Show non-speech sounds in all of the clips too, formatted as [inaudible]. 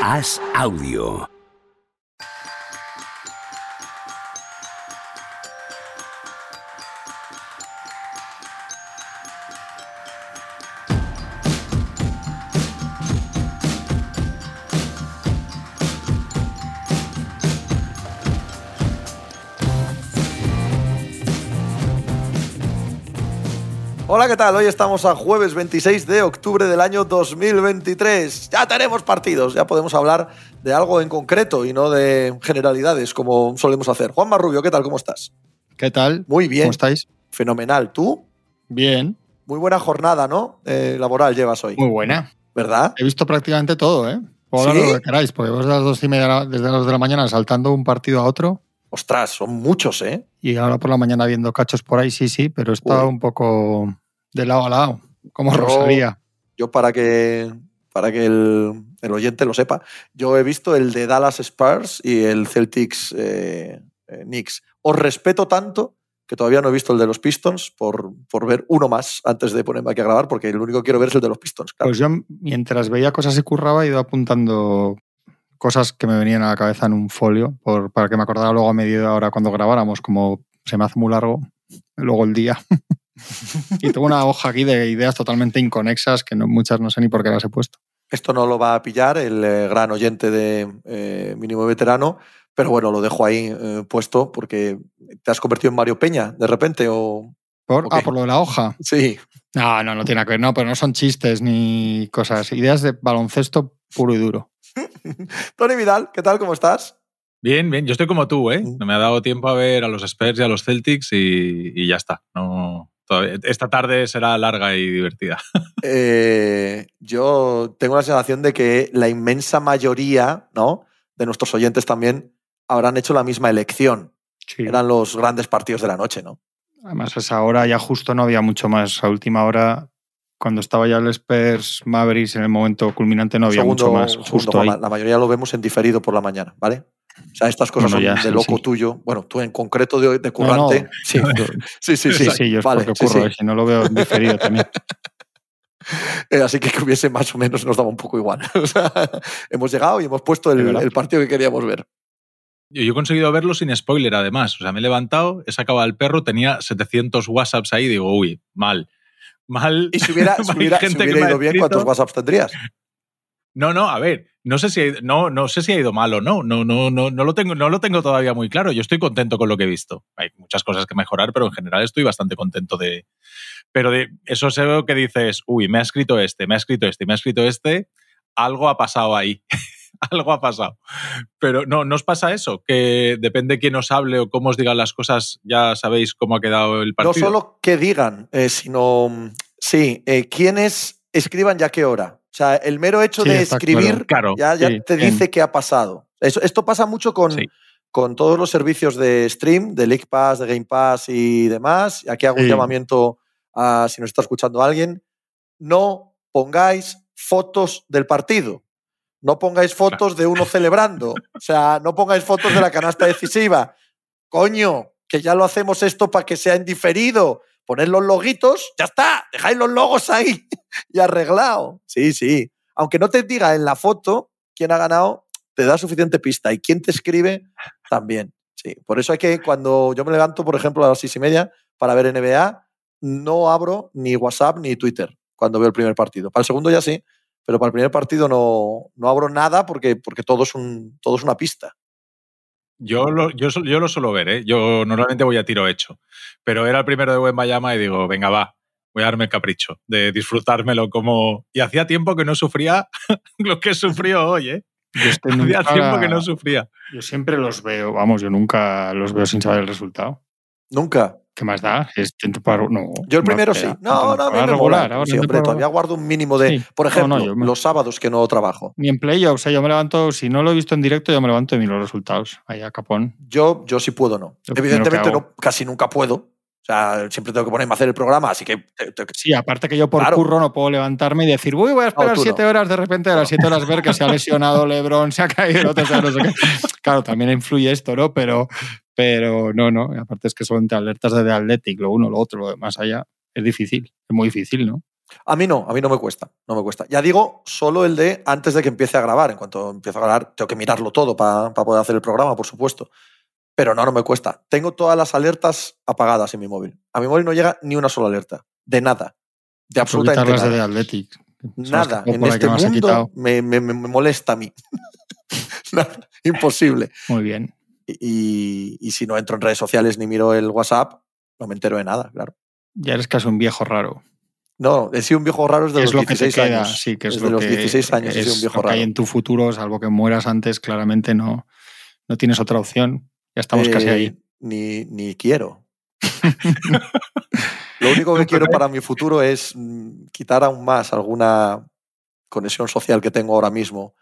Haz audio. Hola, ¿qué tal? Hoy estamos a jueves 26 de octubre del año 2023. Ya tenemos partidos, ya podemos hablar de algo en concreto y no de generalidades como solemos hacer. Juan Marrubio, ¿qué tal? ¿Cómo estás? ¿Qué tal? Muy bien. ¿Cómo estáis? Fenomenal. ¿Tú? Bien. Muy buena jornada, ¿no? Eh, laboral llevas hoy. Muy buena. ¿Verdad? He visto prácticamente todo, ¿eh? Puedo hablar ¿Sí? lo que queráis, porque vos desde las dos y media, desde las de la mañana saltando un partido a otro Ostras, son muchos, ¿eh? y ahora por la mañana viendo cachos por ahí, sí, sí, pero está Uy. un poco de lado a lado, como Yo- Rosalía. Yo para que, para que el, el oyente lo sepa, yo he visto el de Dallas Spurs y el Celtics eh, eh, Knicks. Os respeto tanto que todavía no he visto el de los Pistons por, por ver uno más antes de ponerme aquí a grabar, porque el único que quiero ver es el de los Pistons. claro. Pues yo, mientras veía cosas y curraba, he ido apuntando cosas que me venían a la cabeza en un folio por, para que me acordara luego a media hora cuando grabáramos, como se me hace muy largo luego el día. [laughs] y tengo una hoja aquí de ideas totalmente inconexas que no, muchas no sé ni por qué las he puesto. Esto no lo va a pillar el eh, gran oyente de eh, Mínimo Veterano, pero bueno, lo dejo ahí eh, puesto porque te has convertido en Mario Peña de repente o... ¿Por? Ah, por lo de la hoja. Sí, No, no, no tiene que ver. No, pero no son chistes ni cosas. Ideas de baloncesto puro y duro. [laughs] Tony Vidal, ¿qué tal? ¿Cómo estás? Bien, bien. Yo estoy como tú, ¿eh? Mm. No me ha dado tiempo a ver a los Spurs y a los Celtics y, y ya está. No, todavía- esta tarde será larga y divertida. [laughs] Eh, yo tengo la sensación de que la inmensa mayoría ¿no? de nuestros oyentes también habrán hecho la misma elección. Sí. Eran los grandes partidos de la noche, ¿no? Además, a esa hora ya justo no había mucho más. A última hora, cuando estaba ya el Spurs Mavericks en el momento culminante, no había Segundo- mucho más. segundo, Justo ahí. La mayoría lo vemos en diferido por la mañana, ¿vale? O sea, estas cosas Bueno, son ya, de sí, loco sí. tuyo. Bueno, tú en concreto de, de currante. no. Sí, [laughs] sí, sí. sí. Sí, sí, yo es Vale, ocurro, sí. eh, si no lo veo en diferido también. [laughs] Eh, así que que hubiese más o menos nos daba un poco igual. [laughs] O sea, hemos llegado y hemos puesto el, partido que queríamos ver. Yo, yo he conseguido verlo sin spoiler, además. O sea, me he levantado, he sacado al perro, tenía 700 WhatsApps ahí. Digo, uy, mal. Mal. Y si hubiera, si hubiera, si gente hubiera ha ido bien, escrito- ¿cuántos WhatsApps tendrías? No, no, a ver, no sé si ha ido, no, no sé si ha ido mal o no. No, no, no, no lo tengo, no lo tengo todavía muy claro. Yo estoy contento con lo que he visto. Hay muchas cosas que mejorar, pero en general estoy bastante contento de. Pero de eso sé que dices, uy, me ha escrito este, me ha escrito este, me ha escrito este. Algo ha pasado ahí. [laughs] Algo ha pasado. Pero no, ¿no os pasa eso? Que depende quién os hable o cómo os digan las cosas, ya sabéis cómo ha quedado el No partido. solo que digan, eh, sino, mm, sí, eh, quiénes escriban ya qué hora. O sea, el mero hecho Sí, de escribir Claro. ya, ya Sí, te bien. dice qué ha pasado. Eso- esto pasa mucho con, Sí. con todos los servicios de stream, de League Pass, de Game Pass y demás. Aquí hago un llamamiento a si nos está escuchando alguien. No pongáis fotos del partido. No pongáis fotos de uno celebrando. O sea, no pongáis fotos de la canasta decisiva. Coño, que ya lo hacemos esto para que sea en diferido. Poned los loguitos, ya está. Dejáis los logos ahí [laughs] y arreglado. Sí, sí. Aunque no te diga en la foto quién ha ganado, te da suficiente pista. Y quién te escribe, también. Sí. Por eso hay que, cuando yo me levanto, por ejemplo, a las seis y media para ver NBA, no abro ni WhatsApp ni Twitter cuando veo el primer partido. Para el segundo ya sí, pero para el primer partido no, no abro nada porque, porque todo, es un, todo es una pista. Yo lo, yo, yo lo suelo ver, ¿eh? Yo normalmente voy a tiro hecho. Pero era el primero de Buen Bayama y digo, venga, va, voy a darme el capricho de disfrutármelo como. Y hacía tiempo que no sufría [laughs] lo que sufrió hoy, ¿eh? Yo, este [laughs] Hacía tiempo que no sufría. yo siempre los veo, vamos, yo nunca los veo sin saber el resultado. Nunca. ¿Qué más da? Es temporada- no, Yo el primero sí. No, no, me regular, ahora Sí, hombre, todavía guardo un mínimo de. Sí. Por No, ejemplo, no, yo me- los sábados que no trabajo. Ni en playoffs, o sea, yo me levanto, si no lo he visto en directo, yo me levanto y miro los resultados. Ahí a capón. Yo, yo sí puedo, no. Primero Evidentemente, no, casi nunca puedo. O sea, siempre tengo que ponerme a hacer el programa, así que. Sí, aparte que yo por Claro. curro no puedo levantarme y decir, uy, voy a esperar no. siete horas, de repente a las siete horas ver que se ha [laughs] lesionado Lebron, se ha caído otro, no sé qué. Claro, también influye esto, ¿no? Pero, pero no, no. Aparte es que son entre alertas de The Athletic, lo uno, lo otro, lo demás allá. Es difícil, es muy difícil, ¿no? A mí no, a mí no me cuesta, no me cuesta. Ya digo, solo el de antes de que empiece a grabar. En cuanto empiece a grabar, tengo que mirarlo todo para poder hacer el programa, por supuesto. Pero no, no me cuesta. Tengo todas las alertas apagadas en mi móvil. A mi móvil no llega ni una sola alerta. De nada. De absolutamente nada. de Athletic. Nada. En este mundo me, me, me, molesta a mí. [laughs] imposible. Muy bien. Y, y, si no entro en redes sociales ni miro el WhatsApp, no me entero de nada, claro. Ya eres casi un viejo raro. No, he sido un viejo raro desde los 16 años. Sí, que es desde lo los 16 años es he sido un viejo lo que raro. hay en tu futuro, salvo que mueras antes, claramente no, no tienes otra opción. Ya estamos casi Eh, ahí. Ni, ni quiero. [laughs] Lo único que quiero para mi futuro es mm, quitar aún más alguna conexión social que tengo ahora mismo,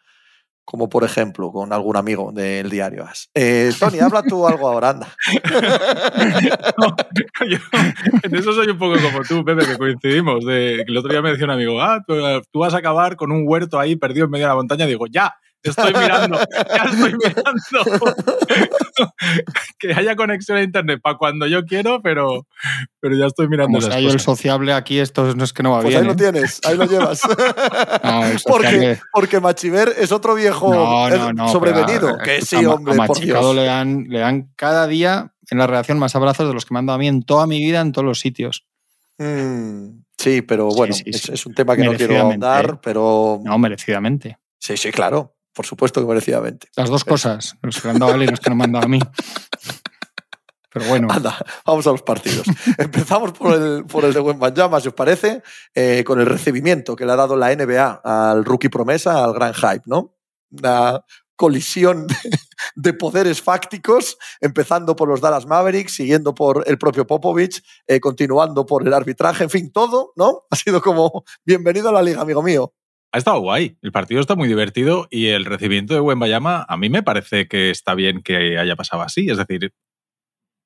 como por ejemplo con algún amigo del diario As. Eh, Tony, habla tú algo ahora, anda. [laughs] No, en eso soy un poco como tú, Pepe, que coincidimos. El otro día me decía un amigo, ah, tú, tú vas a acabar con un huerto ahí perdido en medio de la montaña. Digo, ya, estoy mirando, ya estoy mirando. [laughs] que haya conexión a internet para cuando yo quiero, pero, pero ya estoy mirando Como sea yo el cosas. sociable aquí, esto no es que no va Pues bien. ahí lo ¿eh? tienes, ahí lo llevas. [laughs] No, [laughs] porque, porque Machiver es otro viejo No, no, no, sobrevenido. pero, que sí, a- hombre, a Machicado le dan, le dan cada día en la redacción más abrazos de los que me han dado a mí en toda mi vida, en todos los sitios. Mm, sí, pero bueno, sí, es, sí. es un tema que no quiero ahondar, ¿eh? pero No, merecidamente. sí, sí, claro, por supuesto que merecidamente. Las dos cosas, los que han dado a él y los que han dado a mí. Pero bueno, Anda, vamos a los partidos. [laughs] Empezamos por el, por el de Wembanyama, si os parece, eh, con el recibimiento que le ha dado la NBA al rookie promesa, al gran hype, ¿no? Una colisión de, de poderes fácticos, empezando por los Dallas Mavericks, siguiendo por el propio Popovich, eh, continuando por el arbitraje, en fin, todo, ¿no? Ha sido como bienvenido a la liga, amigo mío. Ha estado guay. El partido está muy divertido y el recibimiento de Wembayama a mí me parece que está bien que haya pasado así. Es decir,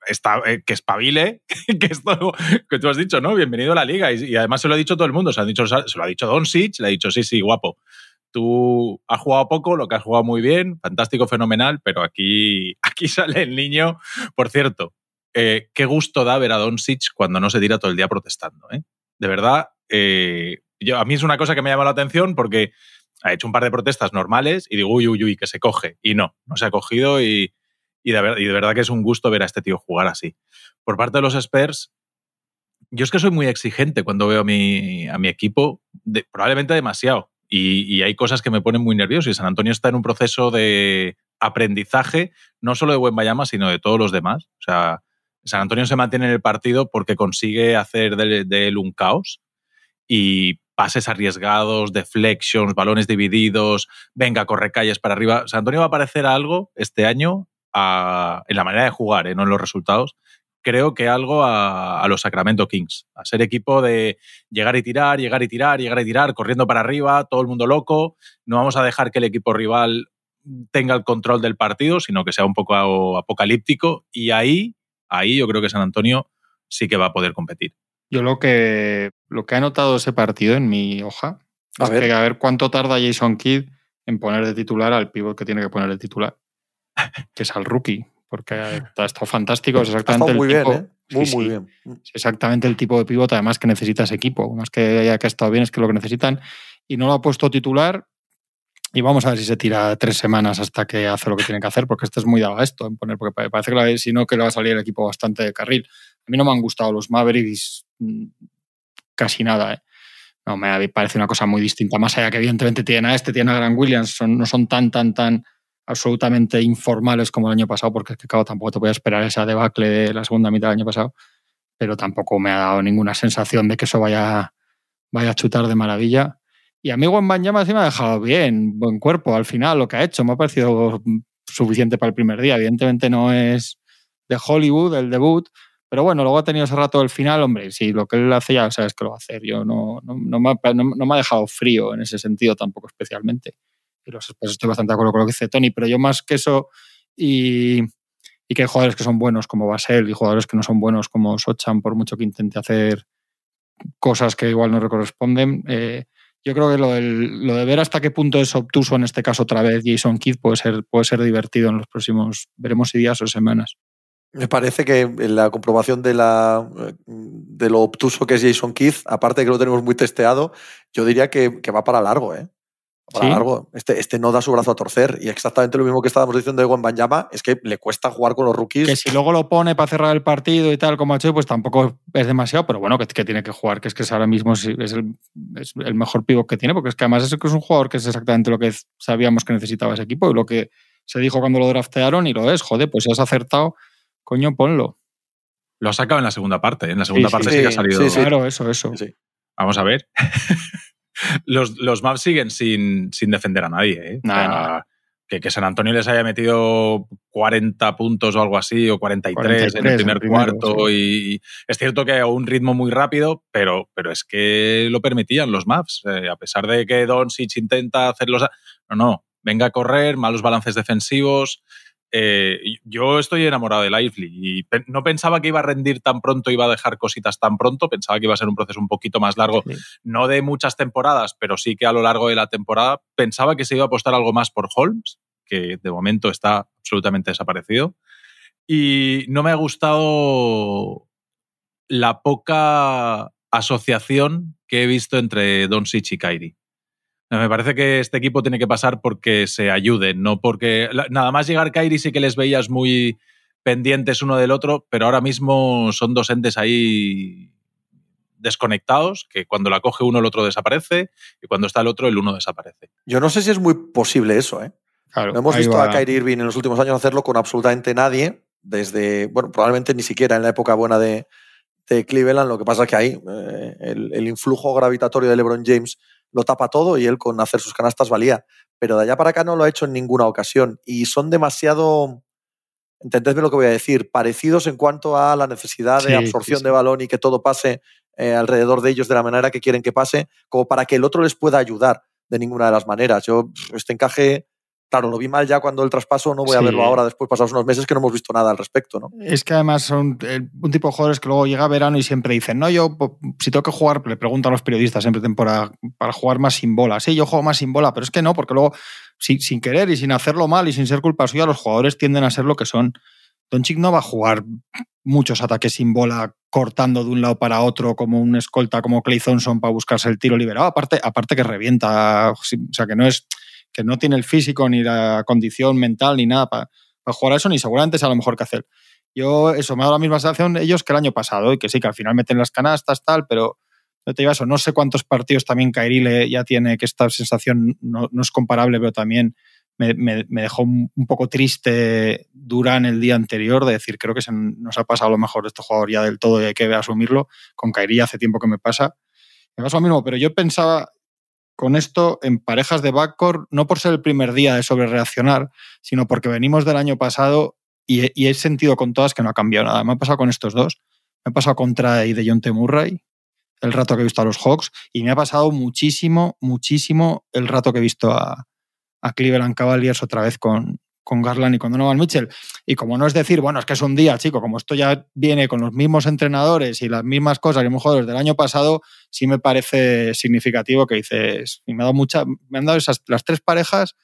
está, eh, que espabile, [laughs] que esto que tú has dicho, ¿no? Bienvenido a la liga. Y, además se lo ha dicho todo el mundo. Se, dicho, se lo ha dicho Doncic, le ha dicho, sí, sí, guapo. Tú has jugado poco, lo que has jugado muy bien, fantástico, fenomenal, pero aquí, [laughs] aquí sale el niño. Por cierto, eh, qué gusto da ver a Doncic cuando no se tira todo el día protestando. ¿eh? De verdad, eh, a mí es una cosa que me llama la atención porque ha hecho un par de protestas normales y digo, uy, uy, uy, que se coge. Y no, no se ha cogido y, y, de, verdad que es un gusto ver a este tío jugar así. Por parte de los Spurs, yo es que soy muy exigente cuando veo a mi, a mi equipo, probablemente demasiado. Y, y, hay cosas que me ponen muy nervioso. Y San Antonio está en un proceso de aprendizaje, no solo de Wembayama, sino de todos los demás. O sea, San Antonio se mantiene en el partido porque consigue hacer de él un caos y pases arriesgados, deflections, balones divididos, venga, corre calles para arriba. San Antonio va a parecer algo este año en la manera de jugar, ¿eh? no en los resultados. Creo que algo a, a, los Sacramento Kings, a ser equipo de llegar y tirar, llegar y tirar, llegar y tirar, corriendo para arriba, todo el mundo loco. No vamos a dejar que el equipo rival tenga el control del partido, sino que sea un poco apocalíptico. Y ahí, ahí yo creo que San Antonio sí que va a poder competir. Yo lo que, lo que he notado ese partido en mi hoja a es ver. que a ver cuánto tarda Jason Kidd en poner de titular al pívot que tiene que poner de titular, [laughs] que es al rookie, porque ha [laughs] estado fantástico, es exactamente muy el tipo, bien, ¿eh? Muy, sí, muy bien. Es exactamente el tipo de pívot además que necesita ese equipo, más que haya que ha estado bien, es que lo que necesitan, y no lo ha puesto titular, y vamos a ver si se tira tres semanas hasta que hace lo que tiene que hacer, porque este es muy dado a esto, en poner, porque parece que si no que le va a salir el equipo bastante de carril. A mí no me han gustado los Mavericks casi nada, ¿eh? No, me parece una cosa muy distinta, más allá que evidentemente tienen a este, tienen a Grant Williams, no son tan, tan, tan absolutamente informales como el año pasado, porque es que claro, tampoco te voy esperar esa debacle de la segunda mitad del año pasado, pero tampoco me ha dado ninguna sensación de que eso vaya, vaya a chutar de maravilla. Y a mí Wembanyama sí me ha dejado bien, buen cuerpo al final, lo que ha hecho me ha parecido suficiente para el primer día. Evidentemente no es de Hollywood el debut, pero bueno, luego ha tenido ese rato del final, hombre, si lo que él hace ya sabes que lo va a hacer. Yo no, no, no, me, ha, no, no me ha dejado frío en ese sentido tampoco especialmente. Y los, pues estoy bastante de acuerdo con lo que dice Tony, pero yo más que eso y, y que hay jugadores que son buenos como Basel y jugadores que no son buenos como Sochan, por mucho que intente hacer cosas que igual no le corresponden, eh, yo creo que lo, del, lo, de ver hasta qué punto es obtuso, en este caso otra vez Jason Kidd, puede ser, puede ser divertido en los próximos, veremos si días o semanas. Me parece que en la comprobación de, la, de lo obtuso que es Jason Keith, aparte de que lo tenemos muy testeado, yo diría que, que va para largo, ¿eh? Para ¿Sí? largo. Este, este no da su brazo a torcer. Y exactamente lo mismo que estábamos diciendo de Gwen Banyama, es que le cuesta jugar con los rookies. Que si luego lo pone para cerrar el partido y tal, como ha hecho, pues tampoco es demasiado, pero bueno, que, que tiene que jugar, que es que es ahora mismo es, es el, es el mejor pivot que tiene, porque es que además es, que es un jugador que es exactamente lo que sabíamos que necesitaba ese equipo y lo que se dijo cuando lo draftearon y lo es, joder, pues has acertado, coño, ponlo. Lo ha sacado en la segunda parte. En la segunda Sí, parte sí, sí, que ha salido. sí, sí. Claro, eso, eso. Sí. Vamos a ver. [laughs] los, los Mavs siguen sin, sin defender a nadie. ¿eh? O Nada, sea, nada. Que, que San Antonio les haya metido 40 puntos o algo así, o 43, en 43 el primer el primero, cuarto. Y, y es cierto que a un ritmo muy rápido, pero, pero es que lo permitían los Mavs. Eh, a pesar de que Doncic intenta hacerlos. No, no. Venga a correr, malos balances defensivos. Eh, yo estoy enamorado de Lively y pe- no pensaba que iba a rendir tan pronto, iba a dejar cositas tan pronto. Pensaba que iba a ser un proceso un poquito más largo Sí. no de muchas temporadas, pero sí que a lo largo de la temporada pensaba que se iba a apostar algo más por Holmes, que de momento está absolutamente desaparecido. Y no me ha gustado la poca asociación que he visto entre Doncic y Kyrie. Me parece que este equipo tiene que pasar porque se ayuden, no porque nada más llegar Kyrie sí que les veías muy pendientes uno del otro, pero ahora mismo son dos entes ahí desconectados, que cuando la coge uno el otro desaparece y cuando está el otro el uno desaparece. Yo no sé si es muy posible eso, ¿eh? Claro, No hemos visto va. a Kyrie Irving en los últimos años hacerlo con absolutamente nadie, desde, bueno, probablemente ni siquiera en la época buena de, de Cleveland. Lo que pasa es que ahí eh, el, el influjo gravitatorio de LeBron James lo tapa todo y él con hacer sus canastas valía. Pero de allá para acá no lo ha hecho en ninguna ocasión. Y son demasiado, entendedme lo que voy a decir, parecidos en cuanto a la necesidad Sí, de absorción sí. de balón y que todo pase eh, alrededor de ellos de la manera que quieren que pase, como para que el otro les pueda ayudar de ninguna de las maneras. Yo, este encaje, claro, lo vi mal ya cuando el traspaso, no voy a verlo ahora, después pasados unos meses que no hemos visto nada al respecto, ¿no? Es que además son eh, un tipo de jugadores que luego llega verano y siempre dicen, no, yo si tengo que jugar, le preguntan a los periodistas siempre temporada, para jugar más sin bola. Sí, yo juego más sin bola, pero es que no, porque luego sin, sin querer y sin hacerlo mal y sin ser culpa suya, los jugadores tienden a ser lo que son. Doncic no va a jugar muchos ataques sin bola cortando de un lado para otro como un escolta como Clay Thompson para buscarse el tiro liberado. Aparte, aparte que revienta, o sea que no es que no tiene el físico ni la condición mental ni nada para, para jugar a eso, ni seguramente sea lo mejor que hacer. Yo, eso, me ha dado la misma sensación ellos que el año pasado, y que sí, que al final meten las canastas, tal, pero no te digo eso, no sé cuántos partidos también Kairi le- ya tiene, que esta sensación no, no es comparable, pero también me, me- dejó un, poco triste Durán el día anterior, de decir, creo que se nos ha pasado lo mejor este jugador ya del todo y hay que asumirlo. Con Kairi hace tiempo que me pasa. Me pasa lo mismo, pero yo pensaba con esto en parejas de backcourt, no por ser el primer día de sobrereaccionar, sino porque venimos del año pasado y, he- sentido con todas que no ha cambiado nada. Me ha pasado con estos dos. Me ha pasado con Trae y de John T. Murray, el rato que he visto a los Hawks, y me ha pasado muchísimo, muchísimo el rato que he visto a Cleveland Cavaliers otra vez con, con Garland y con Donovan Mitchell. Y como no es decir, bueno, es que es un día, chico, como esto ya viene con los mismos entrenadores y las mismas cosas que hemos jugado desde el año pasado, sí me parece significativo que dices, y me, ha dado mucha, me han dado esas, las tres parejas,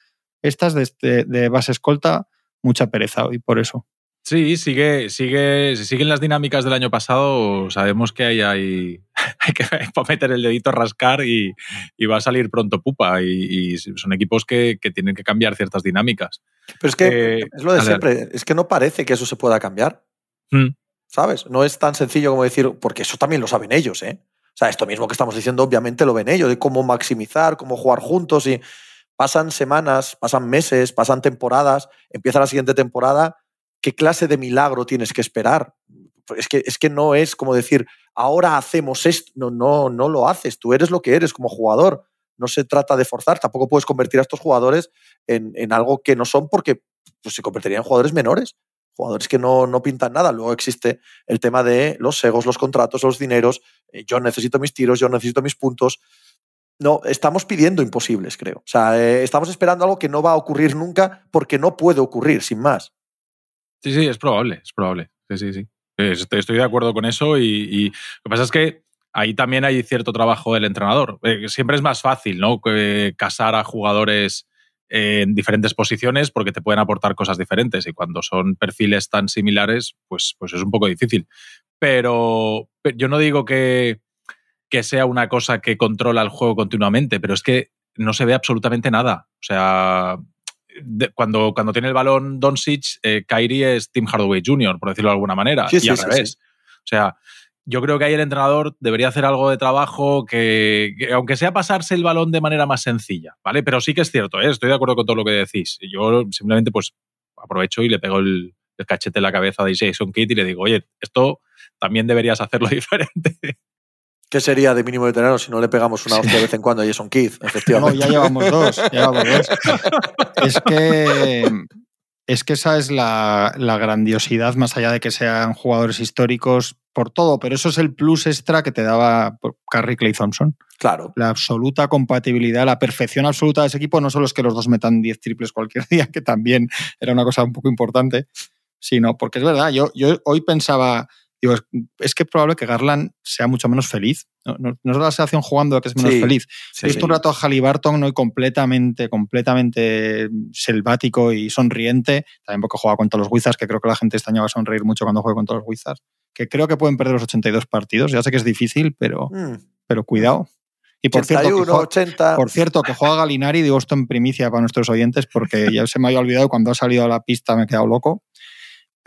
estas de, este- de base escolta, mucha pereza hoy, por eso. Sí, sigue, sigue, si siguen las dinámicas del año pasado, sabemos que hay, hay, [laughs] hay que [laughs] meter el dedito a rascar y, y va a salir pronto pupa. Y, y son equipos que, que tienen que cambiar ciertas dinámicas. Pero es que Eh, es lo de siempre, es que no parece que eso se pueda cambiar. Mm. ¿Sabes? No es tan sencillo como decir, porque eso también lo saben ellos, ¿eh? O sea, esto mismo que estamos diciendo, obviamente lo ven ellos, de cómo maximizar, cómo jugar juntos y pasan semanas, pasan meses, pasan temporadas, empieza la siguiente temporada, ¿qué clase de milagro tienes que esperar? Es que, es que no es como decir, ahora hacemos esto, no, no, no lo haces, tú eres lo que eres como jugador, no se trata de forzar, tampoco puedes convertir a estos jugadores en, en algo que no son porque pues, se convertirían en jugadores menores jugadores que no, no pintan nada. Luego existe el tema de los egos, los contratos, los dineros. eh, yo necesito mis tiros, yo necesito mis puntos. No, estamos pidiendo imposibles, creo. O sea, eh, estamos esperando algo que no va a ocurrir nunca porque no puede ocurrir, sin más. Sí, sí, es probable, es probable. Sí, sí, sí. Estoy, de acuerdo con eso y, lo que pasa es que ahí también hay cierto trabajo del entrenador. Eh, siempre es más fácil, ¿no? Casar a jugadores en diferentes posiciones porque te pueden aportar cosas diferentes y cuando son perfiles tan similares, pues, pues es un poco difícil. Pero, yo no digo que, que sea una cosa que controla el juego continuamente, pero es que no se ve absolutamente nada. O sea, cuando, cuando tiene el balón Doncic, eh, Kyrie es Tim Hardaway Jr., por decirlo de alguna manera, y al revés. O sea, yo creo que ahí el entrenador debería hacer algo de trabajo que, aunque sea pasarse el balón de manera más sencilla, ¿vale? Pero sí que es cierto, ¿eh? estoy de acuerdo con todo lo que decís. Yo simplemente pues aprovecho y le pego el, cachete en la cabeza de Jason Kidd y le digo, oye, esto también deberías hacerlo [laughs] diferente. ¿Qué sería de mínimo veterano si no le pegamos una hostia de vez en cuando a Jason Kidd? Efectivamente. No, ya [laughs] llevamos dos. Ya llevamos dos. [laughs] es que es que esa es la, grandiosidad, más allá de que sean jugadores históricos por todo, pero eso es el plus extra que te daba Carrie Clay Thompson. Claro. La absoluta compatibilidad, la perfección absoluta de ese equipo, no solo es que los dos metan 10 triples cualquier [laughs] día, que también era una cosa un poco importante, sino porque es verdad, yo, yo hoy pensaba, Digo, es, que es probable que Garland sea mucho menos feliz. No, no, es la sensación jugando que es menos feliz. He visto un rato a Halliburton ¿no? completamente, completamente selvático y sonriente. También porque juega contra los Wizards, que creo que la gente este año va a sonreír mucho cuando juegue contra los Wizards. Que creo que pueden perder los 82 partidos. Ya sé que es difícil, pero, mm. pero cuidado. Y por, cierto, que 80. por cierto, que juega Galinari, digo esto en primicia para nuestros oyentes, porque ya se me había olvidado cuando ha salido a la pista me he quedado loco.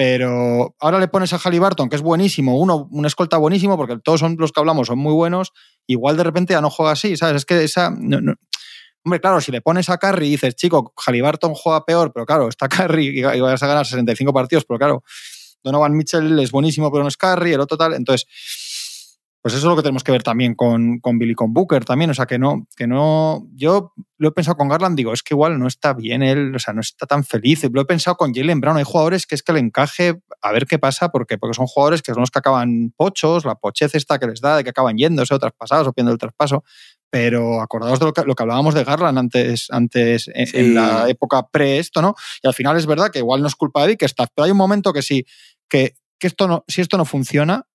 Pero ahora le pones a Halliburton, que es buenísimo, uno, un escolta buenísimo, porque todos son los que hablamos son muy buenos, igual de repente ya no juega así, ¿sabes? Es que esa. Hombre, claro, si le pones a Curry y dices, chico, Halliburton juega peor, pero claro, está Curry [laughs] y vas a ganar 65 partidos, pero claro, Donovan Mitchell es buenísimo, pero no es Curry, el otro tal. Entonces, pues eso es lo que tenemos que ver también con, con Billy con Booker también. O sea, que no, que no. Yo lo he pensado con Garland, digo, es que igual no está bien él, o sea, no está tan feliz. Lo he pensado con Jalen Brown. Hay jugadores que es que le encaje a ver qué pasa, porque, porque son jugadores que son los que acaban pochos, la pochez esta que les da, de que acaban yéndose o traspasados o pidiendo el traspaso. Pero acordaos de lo que, lo que hablábamos de Garland antes, antes en, la época pre esto, ¿no? Y al final es verdad que igual no es culpa de que está, pero hay un momento que sí, que, que esto no, si esto no funciona,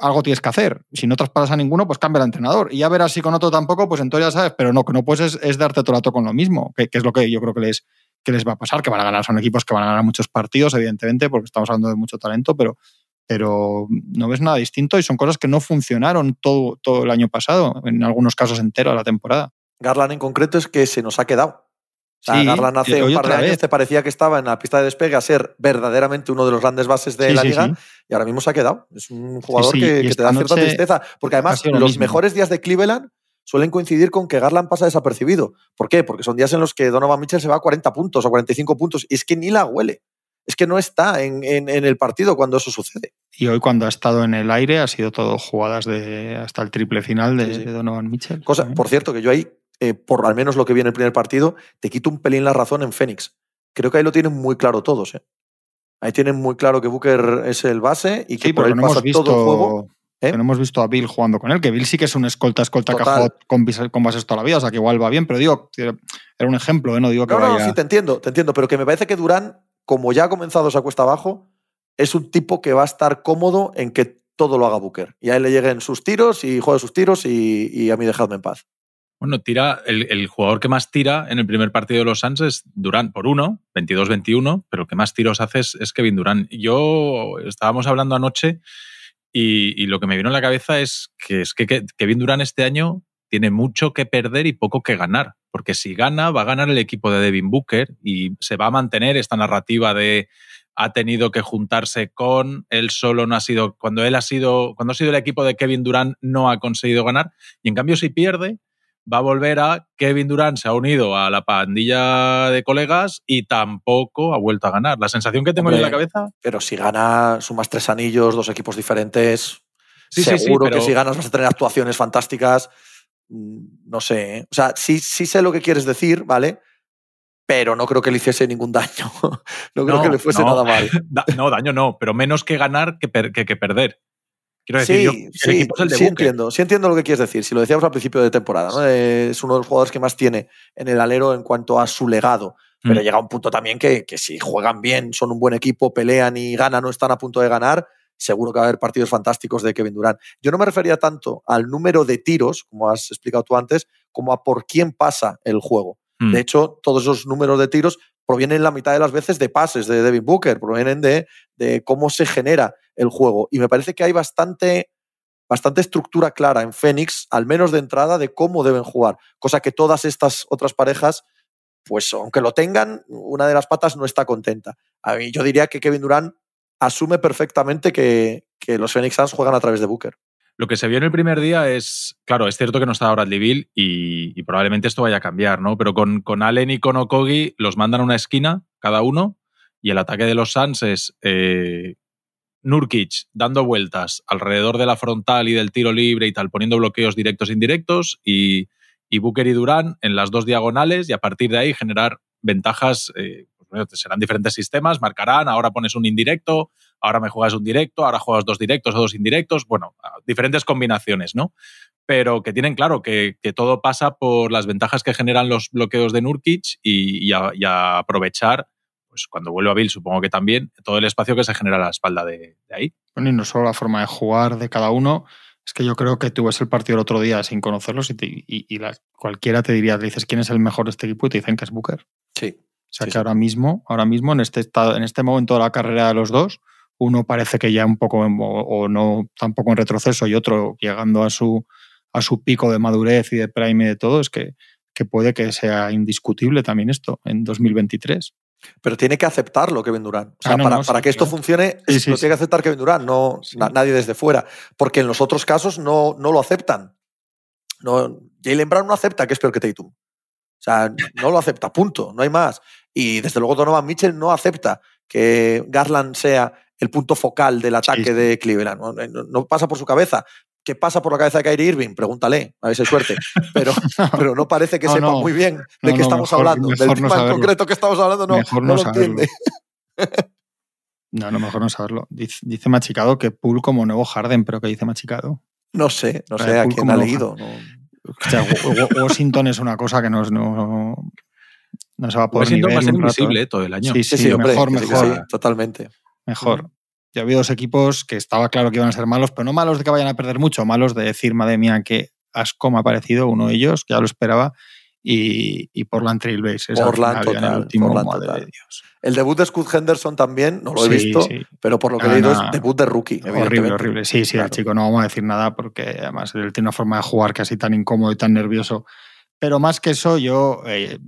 algo tienes que hacer. Si no traspasas a ninguno, pues cambia el entrenador. Y ya verás si con otro tampoco, pues entonces ya sabes, pero no, que no puedes es, darte todo el rato con lo mismo, que, es lo que yo creo que les, que les va a pasar, que van a ganar, son equipos que van a ganar muchos partidos, evidentemente, porque estamos hablando de mucho talento, pero, pero no ves nada distinto y son cosas que no funcionaron todo, todo el año pasado, en algunos casos entero a la temporada. Garland en concreto es que se nos ha quedado. O Garland hace un par de años te parecía que estaba en la pista de despegue a ser verdaderamente uno de los grandes bases de la liga y ahora mismo se ha quedado. Es un jugador que, te da cierta tristeza. Porque además los mejores días de Cleveland suelen coincidir con que Garland pasa desapercibido. ¿Por qué? Porque son días en los que Donovan Mitchell se va a 40 puntos o 45 puntos y es que ni la huele. Es que no está en, el partido cuando eso sucede. Y hoy cuando ha estado en el aire ha sido todo jugadas de hasta el triple final de, Donovan Mitchell. Cosa, por cierto, que yo ahí eh, por al menos lo que vi en el primer partido, te quito un pelín la razón en Fénix. Creo que ahí lo tienen muy claro todos. ¿eh? Ahí tienen muy claro que Booker es el base y que por ahí pasa visto, todo el juego. ¿eh? no hemos visto a Bill jugando con él, que Bill sí que es un escolta, escolta cajot con, con, bases toda la vida, o sea que igual va bien, pero digo, era un ejemplo, ¿eh? no digo que no, vaya... No, sí, te entiendo, te entiendo, pero que me parece que Durán, como ya ha comenzado esa cuesta abajo, es un tipo que va a estar cómodo en que todo lo haga Booker. Y a él le lleguen sus tiros y juegue sus tiros y, y a mí dejadme en paz. Bueno, tira, el, jugador que más tira en el primer partido de los Suns es Durán por uno, 22-21, pero el que más tiros hace es, Kevin Durán. Yo estábamos hablando anoche y, lo que me vino a la cabeza es que, es que, Kevin Durán este año tiene mucho que perder y poco que ganar, porque si gana, va a ganar el equipo de Devin Booker y se va a mantener esta narrativa de ha tenido que juntarse con él solo no ha sido cuando él ha sido cuando ha sido el equipo de Kevin Durán no ha conseguido ganar y en cambio si pierde va a volver a Kevin Durant se ha unido a la pandilla de colegas y tampoco ha vuelto a ganar. La sensación que tengo en la cabeza. Pero si gana, sumas tres anillos, dos equipos diferentes. Sí, seguro que si ganas vas a tener actuaciones fantásticas. Mm, no sé. ¿eh? O sea, sí, sí sé lo que quieres decir, ¿vale? Pero no creo que le hiciese ningún daño. [laughs] no creo que le fuese nada mal. [laughs] no, daño no, pero menos que ganar que, que perder sí, sí, entiendo, sí entiendo lo que quieres decir. Si lo decíamos al principio de temporada, es uno de los jugadores que más tiene en el alero en cuanto a su legado. Pero mm. llega un punto también que, que, si juegan bien, son un buen equipo, pelean y ganan o están a punto de ganar, seguro que va a haber partidos fantásticos de Kevin Durant. Yo no me refería tanto al número de tiros, como has explicado tú antes, como a por quién pasa el juego. Hmm. De hecho, todos esos números de tiros provienen la mitad de las veces de pases de Devin Booker, provienen de, de cómo se genera el juego. Y me parece que hay bastante, bastante estructura clara en Phoenix, al menos de entrada, de cómo deben jugar. Cosa que todas estas otras parejas, pues aunque lo tengan, una de las patas no está contenta. Yo diría que Kevin Durant asume perfectamente que, que los Phoenix Suns juegan a través de Booker. Lo que se vio en el primer día es, claro, es cierto que no está Bradley Bill y, y probablemente esto vaya a cambiar, ¿no? Pero con, con Allen y con Okogi los mandan a una esquina cada uno y el ataque de los Suns es eh, Nurkic dando vueltas alrededor de la frontal y del tiro libre y tal, poniendo bloqueos directos e indirectos y, y Booker y Durán en las dos diagonales y a partir de ahí generar ventajas. eh, pues, serán diferentes sistemas, marcarán, ahora pones un indirecto, ahora me juegas un directo, ahora juegas dos directos o dos indirectos, bueno, diferentes combinaciones, ¿no? Pero que tienen claro que, que todo pasa por las ventajas que generan los bloqueos de Nurkic y, y a aprovechar, pues cuando vuelva Bill supongo que también, todo el espacio que se genera a la espalda de, de ahí. Bueno, y no solo la forma de jugar de cada uno, es que yo creo que tú ves el partido el otro día sin conocerlos y, te, y, y la, cualquiera te diría, le dices quién es el mejor de este equipo y te dicen que es Booker. Sí. O sea Sí, que sí. ahora mismo, ahora mismo en este estado, en este momento de la carrera de los dos, uno parece que ya un poco en- o, o no tampoco en retroceso y otro llegando a su a su pico de madurez y de prime y de todo, es que, que puede que sea indiscutible también esto en 2023. Pero tiene que aceptarlo Kevin Durant. O sea, Ah, no, para, no, para sí, que esto funcione, Sí, lo tiene que aceptar Kevin Durant, no na- nadie desde fuera. Porque en los otros casos no, no lo aceptan. No, Jalen Brown no acepta que es peor que Tatum. O sea, no lo acepta, punto, no hay más. Y desde luego Donovan Mitchell no acepta que Garland sea el punto focal del ataque de Cleveland. No pasa por su cabeza. ¿Qué pasa por la cabeza de Kyrie Irving? Pregúntale, a ver si hay suerte. [laughs] Pero, pero no parece que No, sepa no. muy bien de No, qué no, estamos mejor- hablando. Del mejor tema en concreto que estamos hablando no, Mejor no no lo saberlo. entiende. [laughs] No, no, mejor no saberlo. Dice, dice Machicado que Pool como nuevo Harden, pero que dice Machicado. No sé, no sé a Poole quién ha leído. no. O sea, Wa- Wa- Washington es una cosa que no, no, no se va a poder ni Washington ver va a ser invisible todo el año. Sí, Sí, sí, sí, hombre, mejor, mejor. sí, totalmente. Mejor. Ya había dos equipos que estaba claro que iban a ser malos, pero no malos de que vayan a perder mucho, malos de decir, madre mía, qué asco me ha parecido uno de ellos, que ya lo esperaba, y, y Portland Trailblazers. Portland en el total, último, Portland madre total. de Dios. El debut de Scott Henderson también, no lo he Sí, visto, sí. pero por lo que he leído es debut de rookie. Horrible, horrible. Sí, sí, el Claro. chico no vamos a decir nada porque además él tiene una forma de jugar casi tan incómodo y tan nervioso. Pero más que eso, yo eh,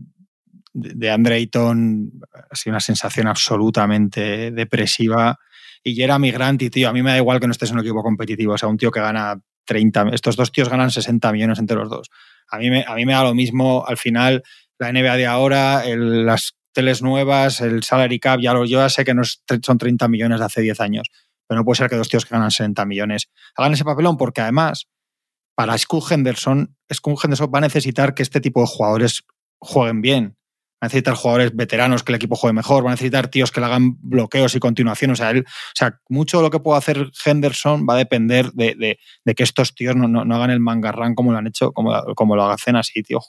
de Andre Ayton ha sido una sensación absolutamente depresiva. Y Jeremy Grant, y tío, a mí me da igual que no estés en un equipo competitivo. O sea, un tío que gana 30, estos dos tíos ganan 60 millones entre los dos. A mí me, a mí me da lo mismo al final la NBA de ahora, las teles nuevas, el salary cap, ya lo, yo ya sé que no son 30 millones de hace 10 años, pero no puede ser que dos tíos que ganan 60 millones hagan ese papelón, porque además, para Scoot Henderson, Scoot Henderson va a necesitar que este tipo de jugadores jueguen bien. Va a necesitar jugadores veteranos que el equipo juegue mejor, va a necesitar tíos que le hagan bloqueos y continuación. O sea, mucho de lo que pueda hacer Henderson va a depender de, que estos tíos no, no- hagan el mangarrán como lo han hecho, como, como lo hacen así, tío.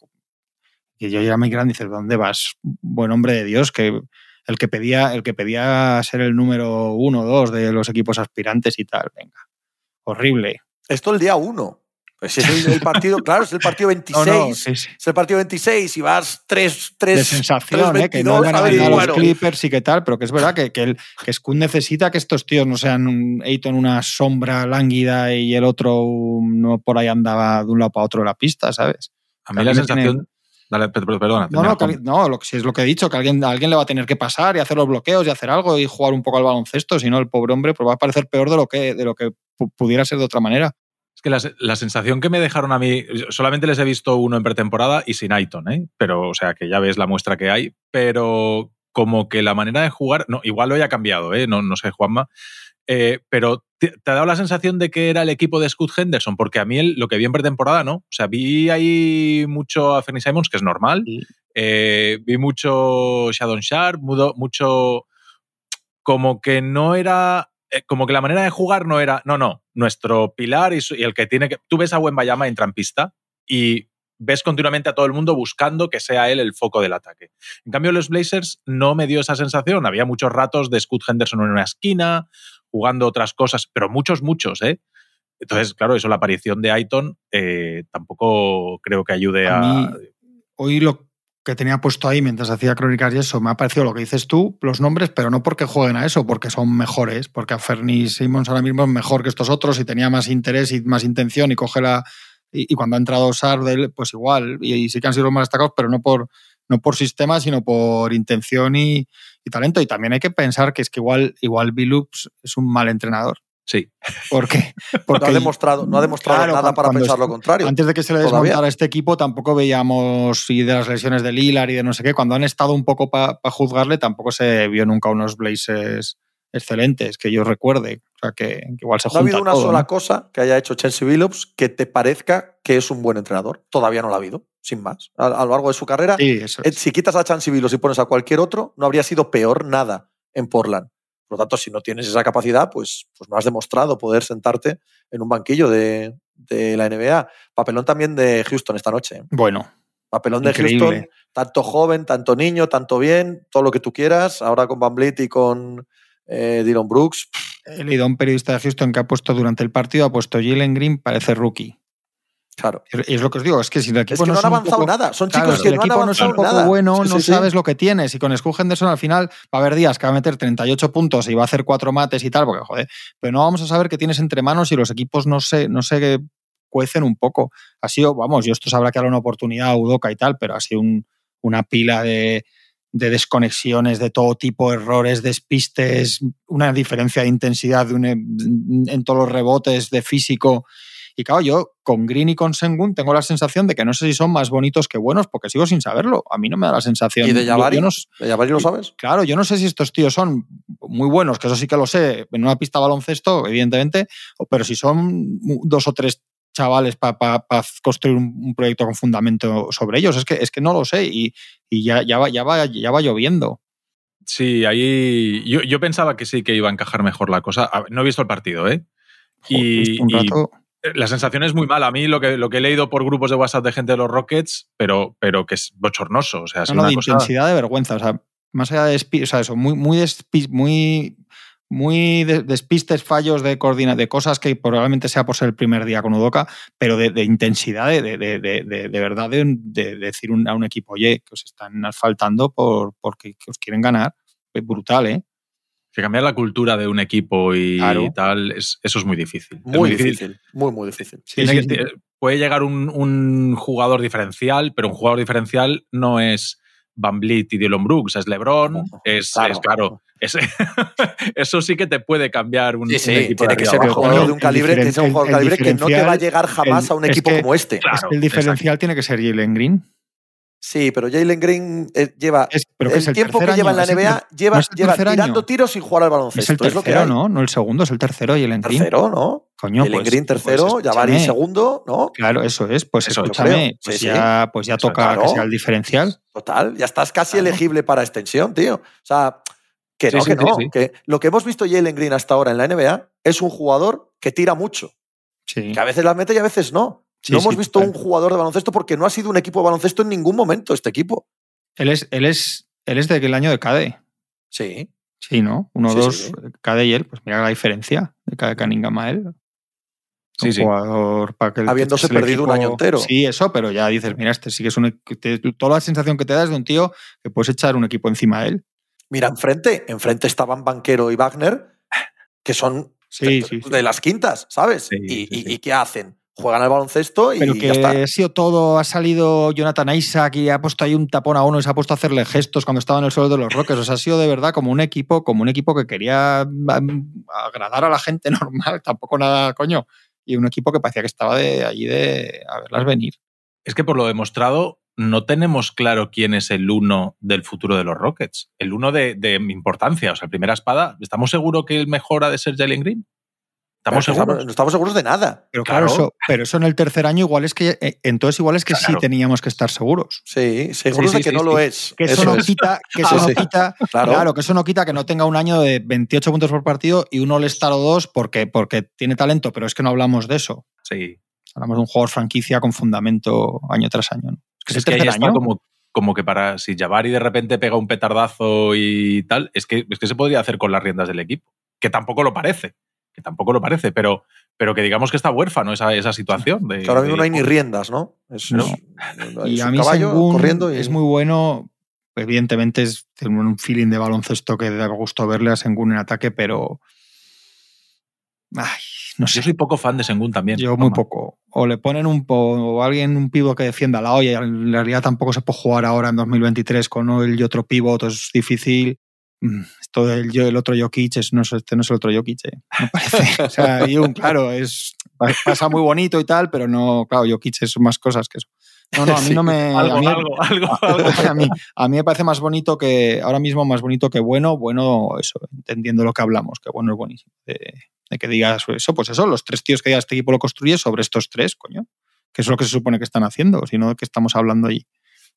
Y yo ya muy grande dices, ¿dónde vas? Buen hombre de Dios, que el que pedía, el que pedía ser el número uno o dos de los equipos aspirantes y tal, venga. Horrible. Esto el día uno. Pues es el, el partido, claro, es el partido 26. [laughs] No, no, sí, sí. Es el partido 26 y vas 3, 3 de sensación, ¿eh? que no 3-22, van a a Y los bueno, Clippers y qué tal, pero que es verdad que, que, el, que necesita que estos tíos no sean un Ayton una sombra lánguida y el otro no por ahí andaba de un lado para otro de la pista, ¿sabes? A mí la Alguien tiene- sensación. Dale, per- per- perdona. No, no, que no, lo, si es lo que he dicho, que alguien, alguien le va a tener que pasar y hacer los bloqueos y hacer algo y jugar un poco al baloncesto, si no, el pobre hombre pues va a parecer peor de lo que, de lo que pu- pudiera ser de otra manera. Que la, la sensación que me dejaron a mí, solamente les he visto uno en pretemporada y sin Aiton, ¿eh? Pero, o sea, que ya ves la muestra que hay, pero como que la manera de jugar, no, igual lo haya cambiado, ¿eh? No, no sé, Juanma, eh, pero te, te ha dado la sensación de que era el equipo de Scott Henderson, porque a mí el- lo que vi en pretemporada, ¿no? O sea, vi ahí mucho a Fernie Simons, que es normal, Sí. eh, vi mucho Shadon Sharp, mudo- mucho como que no era eh, como que la manera de jugar no era no no nuestro pilar y, su- y el que tiene que tú ves a Wembayama en trampista y ves continuamente a todo el mundo buscando que sea él el foco del ataque. En cambio, los Blazers no me dio esa sensación. Había muchos ratos de Scott Henderson en una esquina, jugando otras cosas, pero muchos, muchos, ¿eh? Entonces, claro, eso, la aparición de Aiton eh, tampoco creo que ayude a. A mí- Hoy lo que tenía puesto ahí mientras hacía crónicas y eso, me ha parecido lo que dices tú, los nombres, pero no porque jueguen a eso, porque son mejores, porque a Fernie Simmons ahora mismo es mejor que estos otros y tenía más interés y más intención y coge la... Y, cuando ha entrado Sardel, pues igual, y, sí que han sido los más destacados, pero no por, no por sistema, sino por intención y, talento. Y también hay que pensar que es que igual, igual Billups es un mal entrenador. Sí. Porque, porque [laughs] no ha demostrado, no ha demostrado Claro, nada para pensar lo contrario. Antes de que se le Todavía. desmontara este equipo, tampoco veíamos y de las lesiones de Lilar y de no sé qué. Cuando han estado un poco para juzgarle, tampoco se vio nunca unos Blazers excelentes, que yo recuerde. O sea, que, que igual se No ha habido una todo, sola ¿no? cosa que haya hecho Chelsea Billups que te parezca que es un buen entrenador. Todavía no lo ha habido, sin más. A, a lo largo de su carrera, Sí, eh, es. si quitas a Chelsea Billups y pones a cualquier otro, no habría sido peor nada en Portland. Por lo tanto, si no tienes esa capacidad, pues, pues no has demostrado poder sentarte en un banquillo de, de la NBA. Papelón también de Houston esta noche. ¿eh? Bueno, Papelón de. Houston, tanto joven, tanto niño, tanto bien, todo lo que tú quieras. Ahora con Van Vliet y con eh, Dylan Brooks. he leído a un periodista de Houston que ha puesto durante el partido, ha puesto Jalen Green, parece rookie. Claro. Y es lo que os digo, es que si el equipo Es que no, han es un avanzado poco- nada. Son chicos que el no han equipo no es un avanzado poco nada. bueno, Sí, no sí, sabes lo que tienes. Y con Scoot Henderson al final va a haber días que va a meter 38 puntos y va a hacer cuatro mates y tal, porque joder, pero no vamos a saber qué tienes entre manos y los equipos no se, no se cuecen un poco. Ha sido, vamos, yo esto sabrá que era una oportunidad a Udoca y tal, pero ha sido un- una pila de, de desconexiones de todo tipo, errores, despistes, una diferencia de intensidad de un- en todos los rebotes, de físico. Y claro, yo con Green y con Sengun tengo la sensación de que no sé si son más bonitos que buenos, porque sigo sin saberlo. A mí no me da la sensación. ¿Y de Yo- Jabari? yo no s- ¿De Jabari lo sabes? claro, yo no sé si estos tíos son muy buenos, que eso sí que lo sé, en una pista de baloncesto, evidentemente, pero si son dos o tres chavales para construir un, un proyecto con fundamento sobre ellos, es que, es que no lo sé y, y ya, ya, va, ya, va, ya va lloviendo. Sí, ahí yo, yo pensaba que sí que iba a encajar mejor la cosa. No he visto el partido, ¿eh? Y, un y rato, la sensación es muy mala. A mí lo que, lo que he leído por grupos de WhatsApp de gente de los Rockets, pero, pero que es bochornoso. O sea, es no, una de cosa... intensidad de vergüenza. O sea, más allá de o sea, eso, muy, muy, muy, muy de- despistes, fallos de coordina, de cosas que probablemente sea por ser el primer día con Udoca, pero de, de intensidad, de, de, de, verdad, de, de decir un- a un equipo, oye, que os están asfaltando por, porque que os quieren ganar. Es brutal, ¿eh? Que cambiar la cultura de un equipo y Claro. tal, es- eso es muy difícil. Es Muy difícil. Muy, muy difícil. Sí, sí, sí. puede llegar un, un jugador diferencial, pero un jugador diferencial no es Van Vliet y Dylan Brooks, es LeBron, es Claro. es, claro. es- [laughs] eso sí que te puede cambiar un, Sí, un equipo tiene de que ser un jugador de un el calibre, tiene que ser un jugador el calibre que no te va a llegar jamás el- a un es equipo que- como este. Claro, Es que el diferencial tiene que ser Jalen Green. Sí, pero Jalen Green eh, lleva Es, pero que el, es el tiempo que lleva en la el NBA, lleva, ¿no es el lleva tercer año? tirando tiros sin jugar al Es el baloncesto. Es, lo que tercero. ¿no? No el segundo, es el tercero Jalen Green. Tercero, ¿no? Coño, Jalen pues- Green tercero, pues Jabari segundo, ¿no? Claro, eso es. Pues Eso escúchame, pues, Sí, ya, pues ya Eso, toca claro. que sea el diferencial. Total, ya estás casi Claro. elegible para extensión, tío. O sea, que Sí, no, sí, que no. Que lo que hemos visto Jalen Green hasta ahora en la NBA es un jugador que tira mucho. Sí. Que a veces las mete y a veces no. Sí, no hemos visto un jugador de baloncesto porque no ha sido un equipo de baloncesto en ningún momento este equipo. Él es, él es, él es del año de Cade. Sí. Sí, ¿no? Uno, Sí, dos, sí. Cade y él. Pues mira la diferencia de Cade Cunningham a él. Sí, un sí. jugador para que el- Habiéndose es el perdido un año entero. Sí, eso, pero ya dices, mira, este sí que es un. te- toda la sensación que te da es de un tío que puedes echar un equipo encima de él. Mira, enfrente, enfrente estaban Banquero y Wagner, que son de, las quintas, ¿sabes? Y qué hacen? Juegan al baloncesto y Pero ya que está. ha sido todo, ha salido Jonathan Isaac y ha puesto ahí un tapón a uno y se ha puesto a hacerle gestos cuando estaba en el suelo de los Rockets. O sea, ha sido de verdad como un equipo, como un equipo que quería mm, agradar a la gente [laughs] normal, tampoco nada, coño. Y un equipo que parecía que estaba de allí de a verlas venir. Es que por lo demostrado, no tenemos claro quién es el uno del futuro de los Rockets. El uno de, de importancia, o sea, primera espada. ¿Estamos seguros que el mejor ha de ser Jalen Green? ¿Estamos? No estamos seguros de nada. Pero claro, Claro. Eso, pero eso en el tercer año igual es que, eh, entonces igual es que sí teníamos que estar seguros. Sí, seguros Sí, sí, de que sí, no sí. lo es. Que eso, no es. quita, que [laughs] eso no sí. quita, Claro. claro. que eso no quita que no tenga un año de 28 puntos por partido y un All-Star o dos porque, porque tiene talento, pero es que no hablamos de eso. Sí. Hablamos de un jugador franquicia con fundamento año tras año. ¿no? Es que es, Es el que tercer año. como, como que para si Jabari de repente pega un petardazo y tal, es que, es que se podría hacer con las riendas del equipo. Que tampoco lo parece. Que tampoco lo parece, pero, pero que digamos que está huérfano esa, esa situación. De, Que ahora mismo de- no hay ni riendas, ¿no? Es, No. es- Y es a mí caballo Sengun corriendo y- es muy bueno. Evidentemente es tiene un feeling de baloncesto que da gusto verle a Sengun en ataque, pero. Ay, no sé. Yo soy poco fan de Sengun también. Yo muy poco. O le ponen un po, o alguien un pivo que defienda la olla. En realidad tampoco se puede jugar ahora en 2023 con él y otro pivot, es difícil. Mm, Esto del yo, el otro Jokic, es, no, es- este no es el otro Jokic, eh, me parece. [laughs] o sea, y un, claro, es, pasa muy bonito y tal, pero no, claro, Jokic es más cosas que eso. No, no, a mí Sí, no me. Algo, a mí- algo, [laughs] algo, algo. a, mí, a mí me parece más bonito que, ahora mismo más bonito que bueno, bueno, eso, entendiendo lo que hablamos, que bueno es buenísimo. De, de que digas eso, pues eso, los tres tíos que diga este equipo lo construye sobre estos tres, coño. Que es lo que se supone que están haciendo, sino que estamos hablando allí.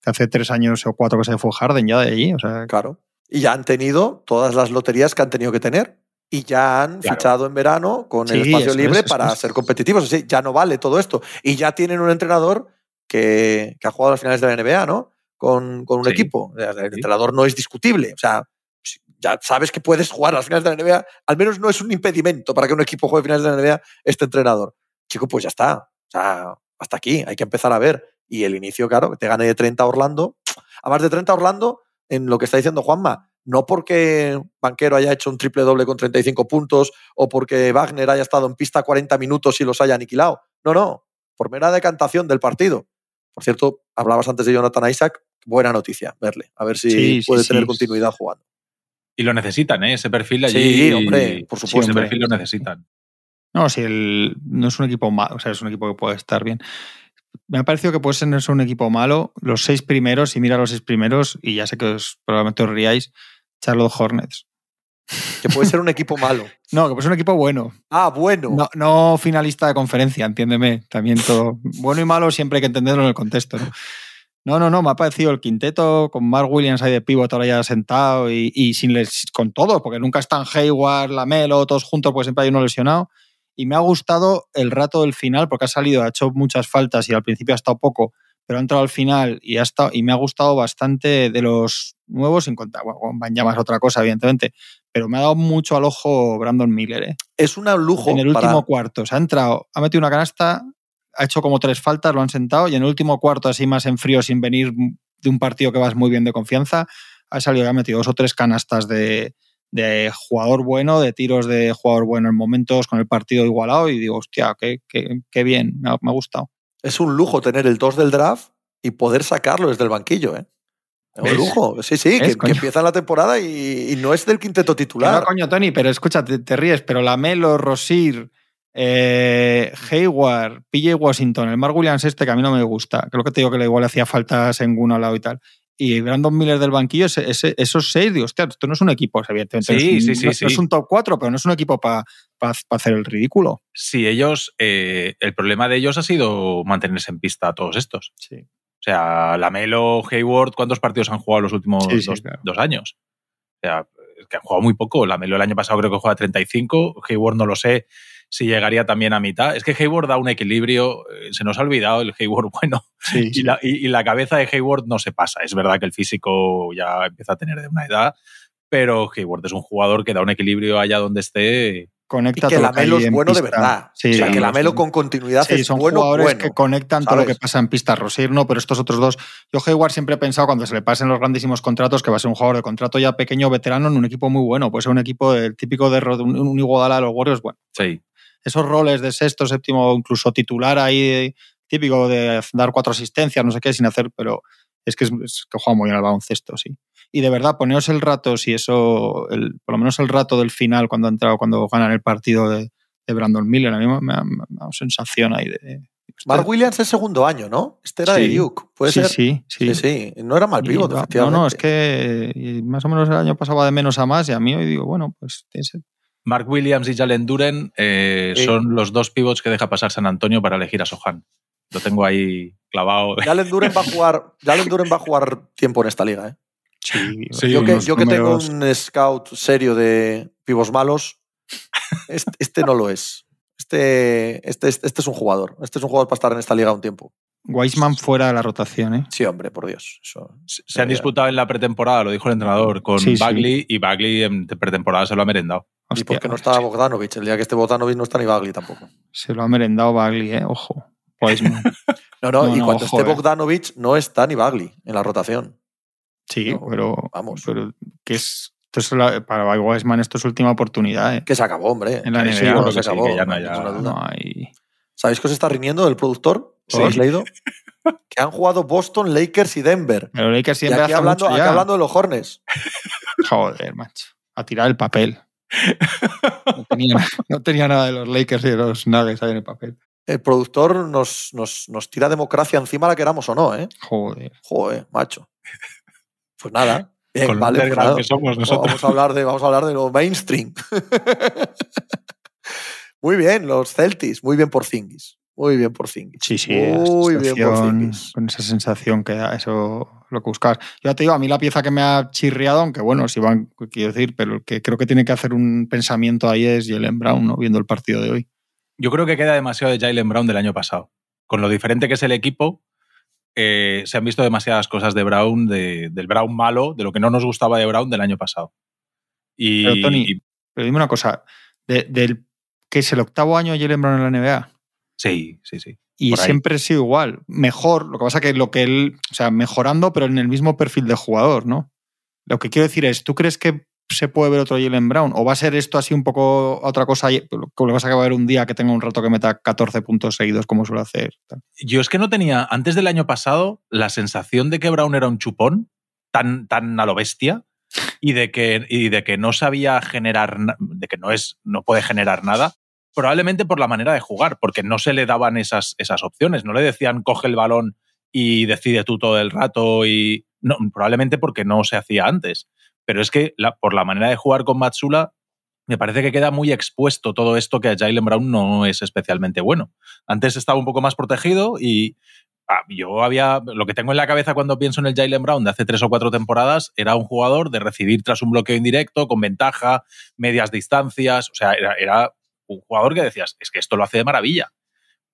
Que hace tres años o cuatro que se fue Harden ya de allí. O sea, Claro. Y ya han tenido todas las loterías que han tenido que tener. Y ya han Claro. fichado en verano con el espacio eso libre eso para ser competitivos. Así, ya no vale todo esto. Y ya tienen un entrenador que, que ha jugado a las finales de la NBA, ¿no? Con, con un Sí. equipo. El entrenador no es discutible. O sea, si- ya sabes que puedes jugar a las finales de la NBA. Al menos no es un impedimento para que un equipo juegue finales de la NBA este entrenador. Chico, pues ya está. O sea, hasta aquí. Hay que empezar a ver. Y el inicio, claro, que te gane de 30 a Orlando. Además de 30 a Orlando, en lo que está diciendo Juanma, no porque Banquero haya hecho un triple doble con 35 puntos o porque Wagner haya estado en pista 40 minutos y los haya aniquilado. No, no, por mera decantación del partido. Por cierto, hablabas antes de Jonathan Isaac, buena noticia verle, a ver si Sí, puede sí. tener continuidad jugando. Y lo necesitan, ¿eh? Ese perfil allí. Sí, hombre, por Sí, supuesto. Ese perfil lo necesitan. No, si el, no es un equipo malo, o sea, es un equipo que puede estar bien. Me ha parecido que puede ser un equipo malo. Los seis primeros, y mira los seis primeros, y ya sé que os, probablemente os riáis, Charlotte Hornets. Que puede ser un equipo malo. [laughs] No, que puede ser un equipo bueno. Ah, bueno. No, no finalista de conferencia, entiéndeme. También todo. Bueno y malo siempre hay que entenderlo en el contexto. ¿no? No, no, no, me ha parecido el quinteto con Mark Williams ahí de pivot ahora ya sentado y, y sin les, con todo, porque nunca están Hayward, Lamelo, todos juntos, pues siempre hay uno lesionado. Y me ha gustado el rato del final, porque ha salido, ha hecho muchas faltas y al principio ha estado poco, pero ha entrado al final y, ha estado, y me ha gustado bastante de los nuevos, sin contar, bueno, Banyama es otra cosa, evidentemente, pero me ha dado mucho al ojo Brandon Miller, ¿eh? Es un lujo. en el para- último cuarto. Se ha entrado, ha metido una canasta, ha hecho como tres faltas, lo han sentado y en el último cuarto, así más en frío, sin venir de un partido que vas muy bien de confianza, ha salido y ha metido dos o tres canastas de, de jugador bueno, de tiros de jugador bueno en momentos con el partido igualado y digo, hostia, qué, qué, qué bien, me ha, me ha gustado. Es un lujo tener el 2 del draft y poder sacarlo desde el banquillo, ¿eh? Es un ¿Ves? lujo. Sí, sí, que, empieza la temporada y, y no es del quinteto Que titular. no, coño, Tony, pero escucha, te, te ríes, pero Lamelo, Rosir, eh, Hayward, PJ Washington, el Mark Williams este que a mí no me gusta, creo que te digo que le igual le hacía falta Sengun al lado y tal. Y Brandon Miller del banquillo, ese- ese- esos seis, digo, hostia, esto no es un equipo, evidentemente. no Sí, es un- sí, sí, no, sí. no es un top 4, pero no es un equipo para hacer el ridículo. Sí, ellos. eh, el problema de ellos ha sido mantenerse en pista todos estos. Sí. O sea, Lamelo, Hayward, ¿cuántos partidos han jugado los últimos sí, dos, claro. dos años? O sea, es que han jugado muy poco. Lamelo el año pasado creo que juega 35. Hayward no lo sé si llegaría también a mitad. Es que Hayward da un equilibrio. eh, Se nos ha olvidado el Hayward [laughs] bueno. Sí, Y la, y- y la cabeza de Hayward no se pasa. Es verdad que el físico ya empieza a tener de una edad, pero Hayward es un jugador que da un equilibrio allá donde esté. Y Conecta que todo lo que Lamelo es en bueno de pista. verdad. Sí, o sea, que sí, Lamelo sí. con continuidad Sí, es son bueno, jugadores bueno. que conectan todo lo ¿sabes? que pasa en pista. Rosir no, pero estos otros dos. Yo Hayward siempre he pensado cuando se le pasen los grandísimos contratos que va a ser un jugador de contrato ya pequeño, veterano, en un equipo muy bueno. Puede ser un equipo del típico de un, un Iguodala de los Warriors. Bueno, Sí. Esos roles de sexto, séptimo, incluso titular ahí, típico de dar cuatro asistencias, no sé qué, sin hacer, pero es que, es, es que juega muy bien al baloncesto, sí. Y de verdad, poneos el rato, si eso, el, por lo menos el rato del final, cuando ha entrado, cuando ganan el partido de, de Brandon Miller, a mí me, me me dado sensación ahí de. Mark Williams es segundo año, ¿no? Este era de Sí. Duke. ¿Puede sí, ser? sí, sí, sí, sí. No era mal Y pivot, va- no, no, es que más o menos el año pasado va de menos a más y a mí hoy digo, bueno, pues Mark Williams y Jalen Duren eh, Sí. son los dos pivots que deja pasar San Antonio para elegir a Sohan. Lo tengo ahí clavado. Jalen Duren va a jugar, Jalen Duren va a jugar tiempo en esta liga, ¿eh? Sí, Sí, yo que, unos yo que tengo un scout serio de pivos malos, este, este no lo es. Este, este, este es un jugador. Este es un jugador para estar en esta liga un tiempo. Weisman fuera de la rotación, ¿eh? Sí, hombre, por Dios. Eso, Se se han disputado en la pretemporada, lo dijo el entrenador, con Sí, sí. Bagley y Bagley en pretemporada se lo ha merendado. y Hostia, porque no estaba Bogdanovich. El día que esté Bogdanovich no está ni Bagley tampoco. Se lo ha merendado Bagley, ¿eh? Ojo. Weisman. [laughs] No, no, No, y no, cuando ojo, esté eh. Bogdanovich no está ni Bagley en la rotación. Sí, No, pero, vamos. pero que es, esto es la- para Weisman esto es su última oportunidad, ¿eh? Que se acabó, hombre. En la Sí, NBA, creo se acabó, que ya no no hay. No. ¿Sabéis que os está riñendo del productor? ¿Os Sí. lo habéis leído? [laughs] que han jugado Boston, Lakers y Denver. Pero Lakers Y siempre aquí hace hablando, mucho aquí ya. hablando de los Hornets. [laughs] Joder, macho. A tirar el papel. No tenía, [laughs] no tenía nada de los Lakers y de los Nuggets ahí en el papel. El productor nos, nos, nos tira democracia encima, la queramos o no, ¿eh? Joder. Joder, macho. Pues nada. Bien, Con vale, pues que somos nosotros. Vamos a hablar de, vamos a hablar de lo mainstream. muy bien, los Celtics. Muy bien por Zingis. Muy bien por Zingis. Sí, sí. Muy bien por Zingis. Con esa sensación que da, eso lo que buscas. Yo ya te digo, a mí la pieza que me ha chirriado, aunque bueno, si van, quiero decir, pero el que creo que tiene que hacer un pensamiento ahí es Jalen Brown, ¿no? Viendo el partido de hoy. Yo creo que queda demasiado de Jalen Brown del año pasado. Con lo diferente que es el equipo, eh, se han visto demasiadas cosas de Brown, de- del Brown malo, de lo que no nos gustaba de Brown del año pasado. Y, Pero, Tony, y- Pero dime una cosa, de- del que es el octavo año de Jalen Brown en la NBA. Sí, sí, sí. Y Por ahí. siempre ha sido igual. Mejor, lo que pasa que lo que él, o sea, mejorando, pero en el mismo perfil de jugador, ¿no? Lo que quiero decir es, ¿tú crees que se puede ver otro Jalen Brown? ¿O va a ser esto así un poco otra cosa? y- Lo que pasa que va a haber un día que tenga un rato que meta 14 puntos seguidos, como suele hacer. Yo es que no tenía, antes del año pasado, la sensación de que Brown era un chupón, tan, tan a lo bestia, y de que, y de que no sabía generar, de que no, es, no puede generar nada, probablemente por la manera de jugar, porque no se le daban esas, esas opciones, no le decían coge el balón y decide tú todo el rato, y no, probablemente porque no se hacía antes. Pero es que la- por la manera de jugar con Matsula, me parece que queda muy expuesto todo esto que a Jalen Brown no es especialmente bueno. Antes estaba un poco más protegido y ah, yo había. Lo que tengo en la cabeza cuando pienso en el Jalen Brown de hace tres o cuatro temporadas era un jugador de recibir tras un bloqueo indirecto, con ventaja, medias distancias. O sea, era, era un jugador que decías, es que esto lo hace de maravilla.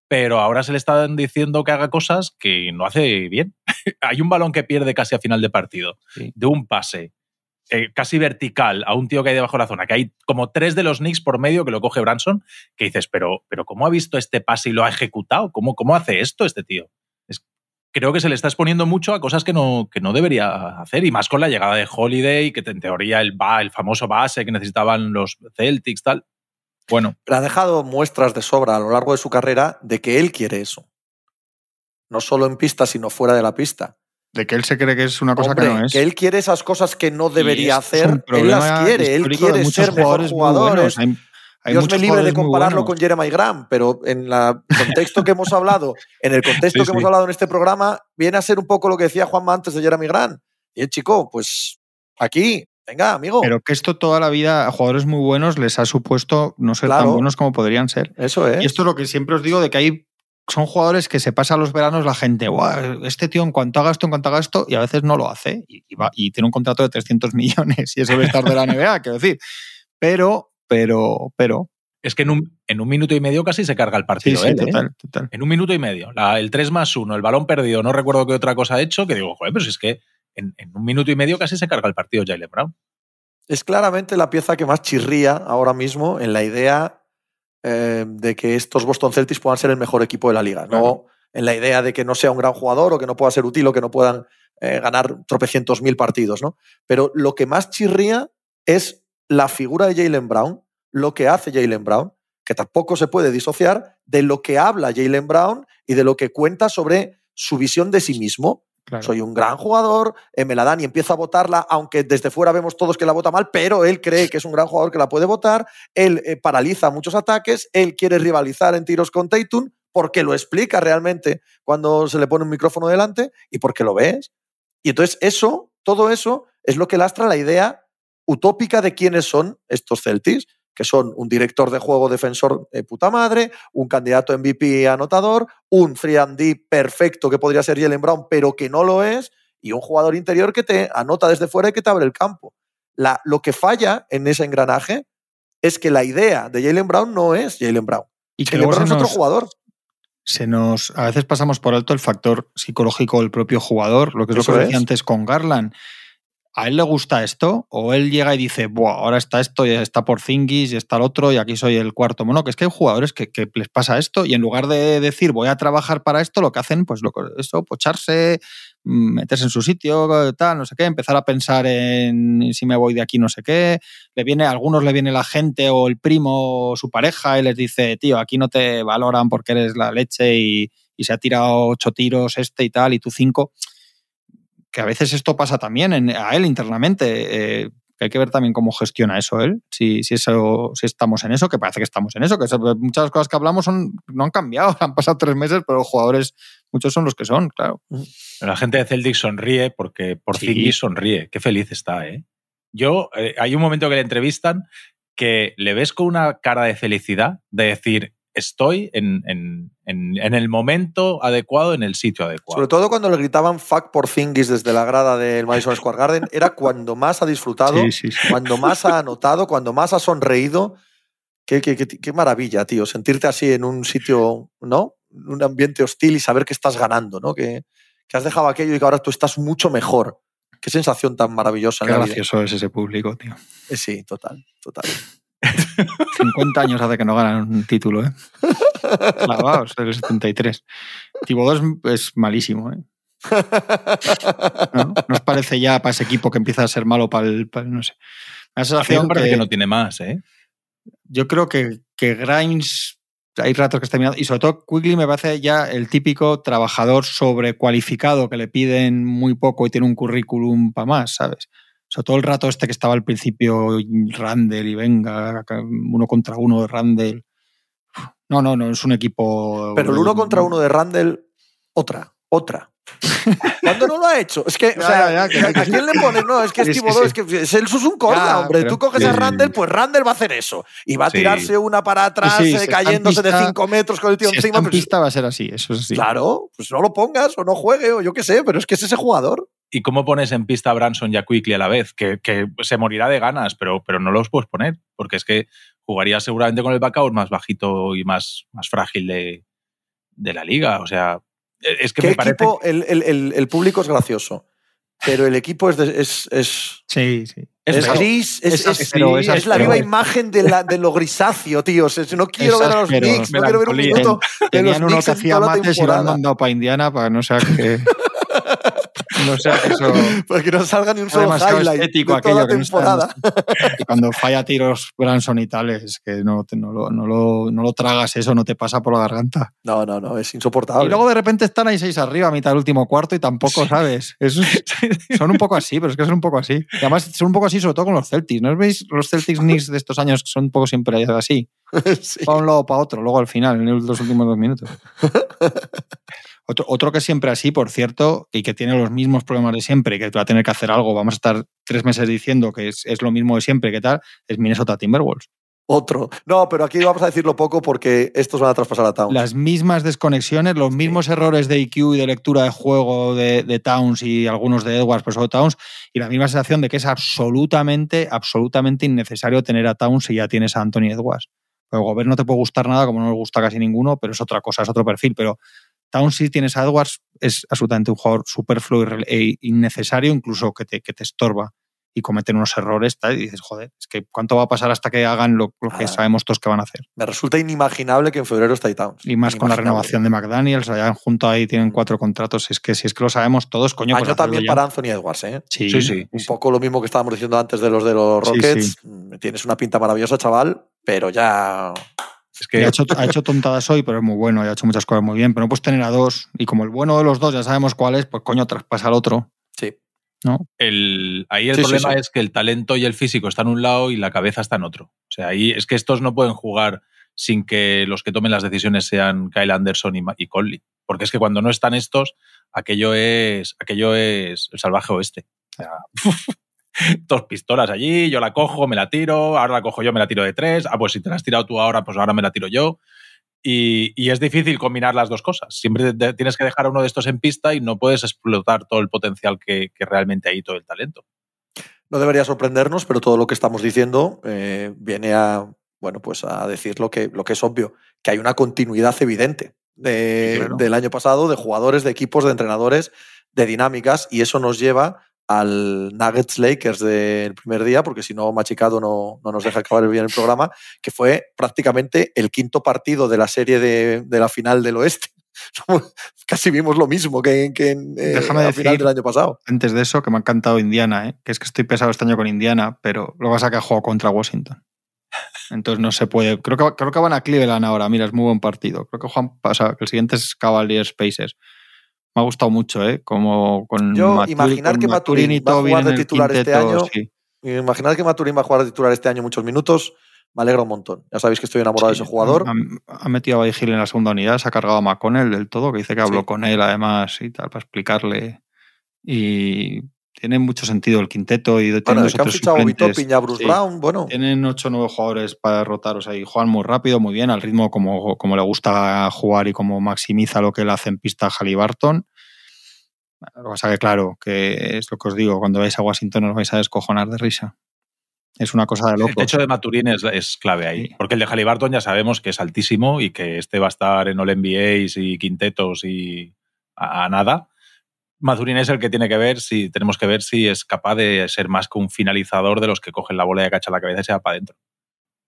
Pero ahora se le están diciendo que haga cosas que no hace bien. [laughs] Hay un balón que pierde casi a final de partido, Sí. de un pase. eh, casi vertical a un tío que hay debajo de la zona, que hay como tres de los Knicks por medio que lo coge Branson, que dices, pero, pero ¿cómo ha visto este pase y lo ha ejecutado? ¿Cómo, cómo hace esto este tío? Es- creo que se le está exponiendo mucho a cosas que no, que no debería hacer, y más con la llegada de Holiday, que en teoría el, el famoso base que necesitaban los Celtics, tal. Bueno, Pero ha dejado muestras de sobra a lo largo de su carrera de que él quiere eso. No solo en pista, sino fuera de la pista. De que él se cree que es una cosa Hombre, que no es. él quiere esas cosas que no debería hacer. Él las quiere. Él quiere ser mejor jugadores. Hay- hay Dios me libre de compararlo con Jeremy Grant, pero en el [laughs] contexto que hemos hablado, en el contexto Sí, que sí. hemos hablado en este programa, viene a ser un poco lo que decía Juanma antes de Jeremy Grant. Y el chico, pues aquí, venga, amigo. Pero que esto toda la vida a jugadores muy buenos les ha supuesto no ser Claro. tan buenos como podrían ser. Eso es. Y esto es lo que siempre os digo de que hay son jugadores que se pasan los veranos la gente, "Buah, este tío en cuanto haga esto, en cuanto haga esto, y a veces no lo hace. Y, y va- y tiene un contrato de 300 [laughs] millones y eso debe estar de la NBA, [laughs] quiero decir. Pero, pero, pero. es que en un, en un minuto y medio casi se carga el partido. sí, él, ¿eh? total, total. En un minuto y medio. La- el 3 más 1, el balón perdido, no recuerdo qué otra cosa ha hecho, que digo, joder, pero si es que en, en un minuto y medio casi se carga el partido Jalen Brown. Es claramente la pieza que más chirría ahora mismo en la idea eh, de que estos Boston Celtics puedan ser el mejor equipo de la liga. No en la idea de que no sea un gran jugador o que no pueda ser útil o que no puedan eh, ganar tropecientos mil partidos, ¿no? Pero lo que más chirría es la figura de Jalen Brown, lo que hace Jalen Brown, que tampoco se puede disociar de lo que habla Jalen Brown y de lo que cuenta sobre su visión de sí mismo. Soy un gran jugador, eh, me la dan y empieza a votarla, aunque desde fuera vemos todos que la vota mal, pero él cree que es un gran jugador que la puede votar, él eh, paraliza muchos ataques, él quiere rivalizar en tiros con Tatum, porque lo explica realmente cuando se le pone un micrófono delante y porque lo ves. Y entonces eso, todo eso, es lo que lastra la idea utópica de quiénes son estos Celtics, que son un director de juego defensor de puta madre, un candidato MVP anotador, un 3D perfecto que podría ser Jalen Brown, pero que no lo es, y un jugador interior que te anota desde fuera y que te abre el campo. La, lo que falla en ese engranaje es que la idea de Jalen Brown no es Jalen Brown. y que Jalen Brown es otro jugador. se nos. A veces pasamos por alto el factor psicológico del propio jugador, lo que es lo que es. decía antes con Garland. ¿A él le gusta esto? ¿O él llega y dice, Buah, ahora está esto, y está por Zingis, y está el otro, y aquí soy el cuarto mono? Que es que hay jugadores que, les pasa esto, y en lugar de decir voy a trabajar para esto, lo que hacen, pues lo, eso, pocharse, mm, meterse en su sitio, tal, no sé qué, empezar a pensar en si me voy de aquí, no sé qué. Le viene, a algunos le viene la gente o el primo o su pareja y les dice, tío, aquí no te valoran porque eres la leche y, y se ha tirado ocho tiros este y tal, y tú cinco que a veces esto pasa también en- a él internamente. eh, que hay que ver también cómo gestiona eso él. Si, si, eso, si estamos en eso, que parece que estamos en eso, que eso- muchas cosas que hablamos son, no han cambiado, [laughs] han pasado tres meses, pero los jugadores, muchos son los que son, claro. La gente de Celtic sonríe porque por Sí. Sonríe. Qué feliz está, ¿eh? Yo, eh, hay un momento que le entrevistan que le ves con una cara de felicidad, de decir, estoy en, en- en- en el momento adecuado, en el sitio adecuado. Sobre todo cuando le gritaban fuck por Zingis desde la grada del Madison Square Garden, era cuando más ha disfrutado, Sí, sí, sí. cuando más ha anotado, cuando más ha sonreído. Qué, qué- qué- qué maravilla, tío, sentirte así en un sitio, ¿no? En un ambiente hostil y saber que estás ganando, ¿no? Que, que has dejado aquello y que ahora tú estás mucho mejor. Qué sensación tan maravillosa. Qué gracioso es ese público, tío. Eh, Sí, total, total. 50 años hace que no ganan un título, ¿eh? Clavados, del 73. Thibodeau es, es malísimo, ¿eh? [laughs] ¿No? ¿No os parece ya para ese equipo que empieza a ser malo para el. para el- no sé. La sensación parece que- que no tiene más, ¿eh? yo creo que, que Grimes hay ratos que está mirando y sobre todo Quigley me parece ya el típico trabajador sobrecualificado que le piden muy poco y tiene un currículum para más, ¿sabes? Sobre todo el rato este que estaba al principio Randall y venga, uno contra uno de Randall. No, no, no, es un equipo... Pero el uno contra uno de Randall, otra, otra. [laughs] ¿Cuándo no lo ha hecho? Es que, o sea, ya, que- ¿a quién le pones? No, es que es sí. es que es, es un corda, hombre. pero- Tú coges a Randall, pues Randall va a hacer eso. Y va a Sí. tirarse una para atrás, Sí, sí, eh, cayéndose de pista- 5 metros con el tío Si encima. en pero- pista va a ser así, eso es así. Claro, pues no lo pongas o no juegue o yo qué sé, pero es que es ese jugador. ¿Y cómo pones en pista a Branson y a Quickly a la vez? Que, que se morirá de ganas, pero, pero no los puedes poner, porque es que jugaría seguramente con el backout más bajito y más, más frágil de, de la liga. O sea, es que ¿Qué me parece... equipo? El, el- el- el público es gracioso, pero el equipo es, de- es, es, Sí, sí. es Es gris, es, Es es- áspero, es es la viva imagen de, la, de lo grisáceo, tío. O sea, si no quiero ver a los. Knicks, no quiero ver un minuto de los Tenían uno Knicks que hacía mates y lo han mandado para Indiana para no sea que... [laughs] no sea que eso... [laughs] Para que no salga ni un solo demasiado highlight de estético toda la aquello que no está- temporada. Y [laughs] cuando falla tiros Branson y tal, es que no, te- no, lo, no, lo, no lo tragas eso, no te pasa por la garganta. No, no, no, es insoportable. Y luego de repente están ahí seis arriba a mitad del último cuarto y tampoco sabes. Es- [laughs] son un poco así, pero es que son un poco así. Y además son un poco así, sobre todo con los Celtics. ¿No os veis los Celtics Knicks de estos años que son un poco siempre así? Sí. Para un lado o para otro, luego al final, en los últimos dos minutos. Otro, otro que es siempre así, por cierto, y que tiene los mismos problemas de siempre, y que va a tener que hacer algo, vamos a estar tres meses diciendo que es, es lo mismo de siempre, que tal, es Minnesota Timberwolves. Otro. No, pero aquí vamos a decirlo poco porque estos van a traspasar a Towns. Las mismas desconexiones, los mismos errores de IQ y de lectura de juego de, de Towns y algunos de Edwards, pero sobre Towns, y la misma sensación de que es absolutamente, absolutamente innecesario tener a Towns si ya tienes a Anthony Edwards. El Gobert no te puede gustar nada, como no le gusta casi ninguno, pero es otra cosa, es otro perfil. Pero Towns, si tienes a Edwards, es absolutamente un jugador superfluo e innecesario, incluso que te, que te estorba y cometen unos errores. Tal, y dices, joder, es que ¿cuánto va a pasar hasta que hagan lo, lo que Ah. sabemos todos que van a hacer? Me resulta inimaginable que en febrero esté ahí Towns. Y más con la renovación de McDaniels, allá junto ahí tienen cuatro contratos. Es que si es que lo sabemos todos, coño, pues Año hacerlo también ya. para Anthony Edwards, ¿eh? Sí, Sí, sí. Un poco lo mismo que estábamos diciendo antes de los de los Rockets. sí. Mm, Tienes una pinta maravillosa, chaval, pero ya. Es que ha, hecho, ha hecho tontadas hoy, pero es muy bueno y ha hecho muchas cosas muy bien. Pero no puedes tener a dos. Y como el bueno de los dos ya sabemos cuál es, pues coño, traspasa al otro. Sí. ¿no? el, ahí el Sí, problema sí. es que el talento y el físico están en un lado y la cabeza está en otro. O sea, ahí es que estos no pueden jugar sin que los que tomen las decisiones sean Kyle Anderson y, y Conley. Porque es que cuando no están estos, aquello es, aquello es el salvaje oeste. O sea, [laughs] [laughs] dos pistolas allí, yo la cojo, me la tiro, ahora la cojo yo, me la tiro de tres. Ah, pues si te la has tirado tú ahora, pues ahora me la tiro yo. Y, y es difícil combinar las dos cosas. Siempre te- tienes que dejar a uno de estos en pista y no puedes explotar todo el potencial que, que realmente hay, todo el talento. No debería sorprendernos, pero todo lo que estamos diciendo eh, viene a, bueno, pues a decir lo que, lo que es obvio, que hay una continuidad evidente de- Sí, claro. del año pasado, de jugadores, de equipos, de entrenadores, de dinámicas, y eso nos lleva al Nuggets Lakers del primer día, porque si no, Machicado no, no nos deja acabar bien el programa, que fue prácticamente el quinto partido de la serie de, de la final del oeste. [laughs] Casi vimos lo mismo que, que en eh, Déjame la final decir- del año pasado. Antes de eso, que me ha encantado Indiana, ¿eh? que es que estoy pesado este año con Indiana, pero lo que pasa es que ha jugado contra Washington. Entonces no se puede. Creo que, creo que van a Cleveland ahora. Mira, es muy buen partido. Creo que Juan pasa, que el siguiente es Cavaliers Pacers. Me ha gustado mucho, ¿eh? Como con Yo, imaginar con que Maturín va a jugar de titular este año. sí. Imaginad que Maturín va a jugar de titular este año muchos minutos. Me alegra un montón. Ya sabéis que estoy enamorado Sí, de ese jugador. Ha, ha metido a Vigil en la segunda unidad, se ha cargado a McConnell del todo, que dice que habló Sí. con él además y tal, para explicarle. Y tiene mucho sentido el quinteto y tienen Bueno, que han fichado a suplentes. Vito Piña, Bruce Sí. Brown. Bueno, Tienen ocho o nueve jugadores para derrotar, o sea, y juegan muy rápido, muy bien, al ritmo como, como le gusta jugar y como maximiza lo que él hace en pista a Halliburton. Lo que pasa que, claro, que es lo que os digo, cuando vais a Washington os vais a descojonar de risa. Es una cosa de El locos. techo de Maturín es, es clave ahí. Sí. Porque el de Halliburton ya sabemos que es altísimo y que este va a estar en All NBAs y quintetos y a, a nada. Maturín es el que tiene que ver si tenemos que ver si es capaz de ser más que un finalizador de los que cogen la bola y acachan la cabeza y se va para adentro.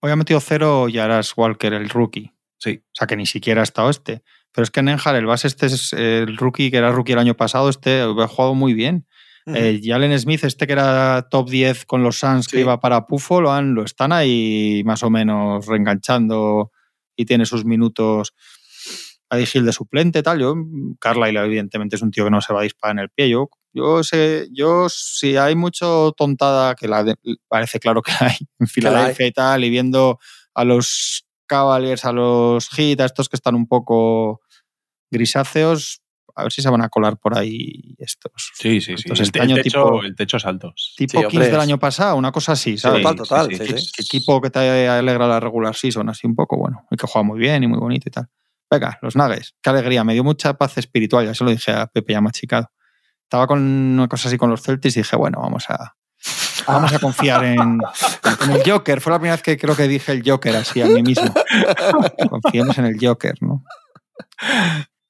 Hoy ha metido cero Yaras Walker, el rookie. Sí. O sea, que ni siquiera ha estado este. Pero es que Nenjar, el base este es el rookie, que era rookie el año pasado, este ha jugado muy bien. ujú. Eh, Jalen Smith, este que era top 10 con los Suns, que iba para Pufo, lo, han, lo están ahí más o menos reenganchando y tiene sus minutos a Gil de suplente, tal. Yo, Carlyle, evidentemente, es un tío que no se va a disparar en el pie. Yo, yo sé, yo, si hay mucho tontada, que la de- parece claro que hay en Filadelfia y tal, y viendo a los Cavaliers, a los Heat, a estos que están un poco grisáceos, a ver si se van a colar por ahí estos. Sí, sí, sí. Entonces, el, este el año techo, tipo- el techo es alto. Tipo Sí, Kings del año pasado, una cosa así, ¿sabes? total, total, sí, sí, sí. ¿Qué equipo que te alegra la regular season, así un poco, bueno, y que juega muy bien y muy bonito y tal. Venga, los Nuggets, qué alegría, me dio mucha paz espiritual, ya se lo dije a Pepe ya machicado. Estaba con una cosa así con los Celtics y dije, bueno, vamos a vamos a confiar en, en el Joker. Fue la primera vez que creo que dije el Joker así a mí mismo. Confiemos en el Joker, ¿no?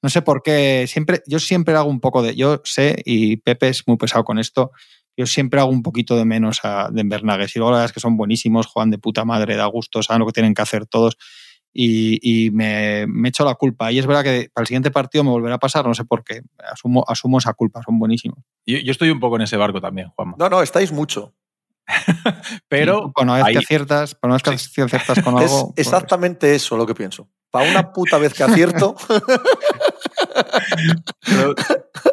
No sé por qué, siempre, yo siempre hago un poco de, yo sé, y Pepe es muy pesado con esto, yo siempre hago un poquito de menos a Denver Nuggets. Y luego la verdad es que son buenísimos, juegan de puta madre, da gusto, saben lo que tienen que hacer todos. Y, y me, me echo la culpa. Y es verdad que para el siguiente partido me volverá a pasar, no sé por qué. Asumo, asumo esa culpa, son buenísimos. Yo, yo estoy un poco en ese barco también, Juanma. No, no, estáis mucho. [laughs] Pero Y una vez que aciertas, para una vez que aciertas con [laughs] Es algo. pues, exactamente eso lo que pienso. Para una puta vez que acierto, [laughs] Pero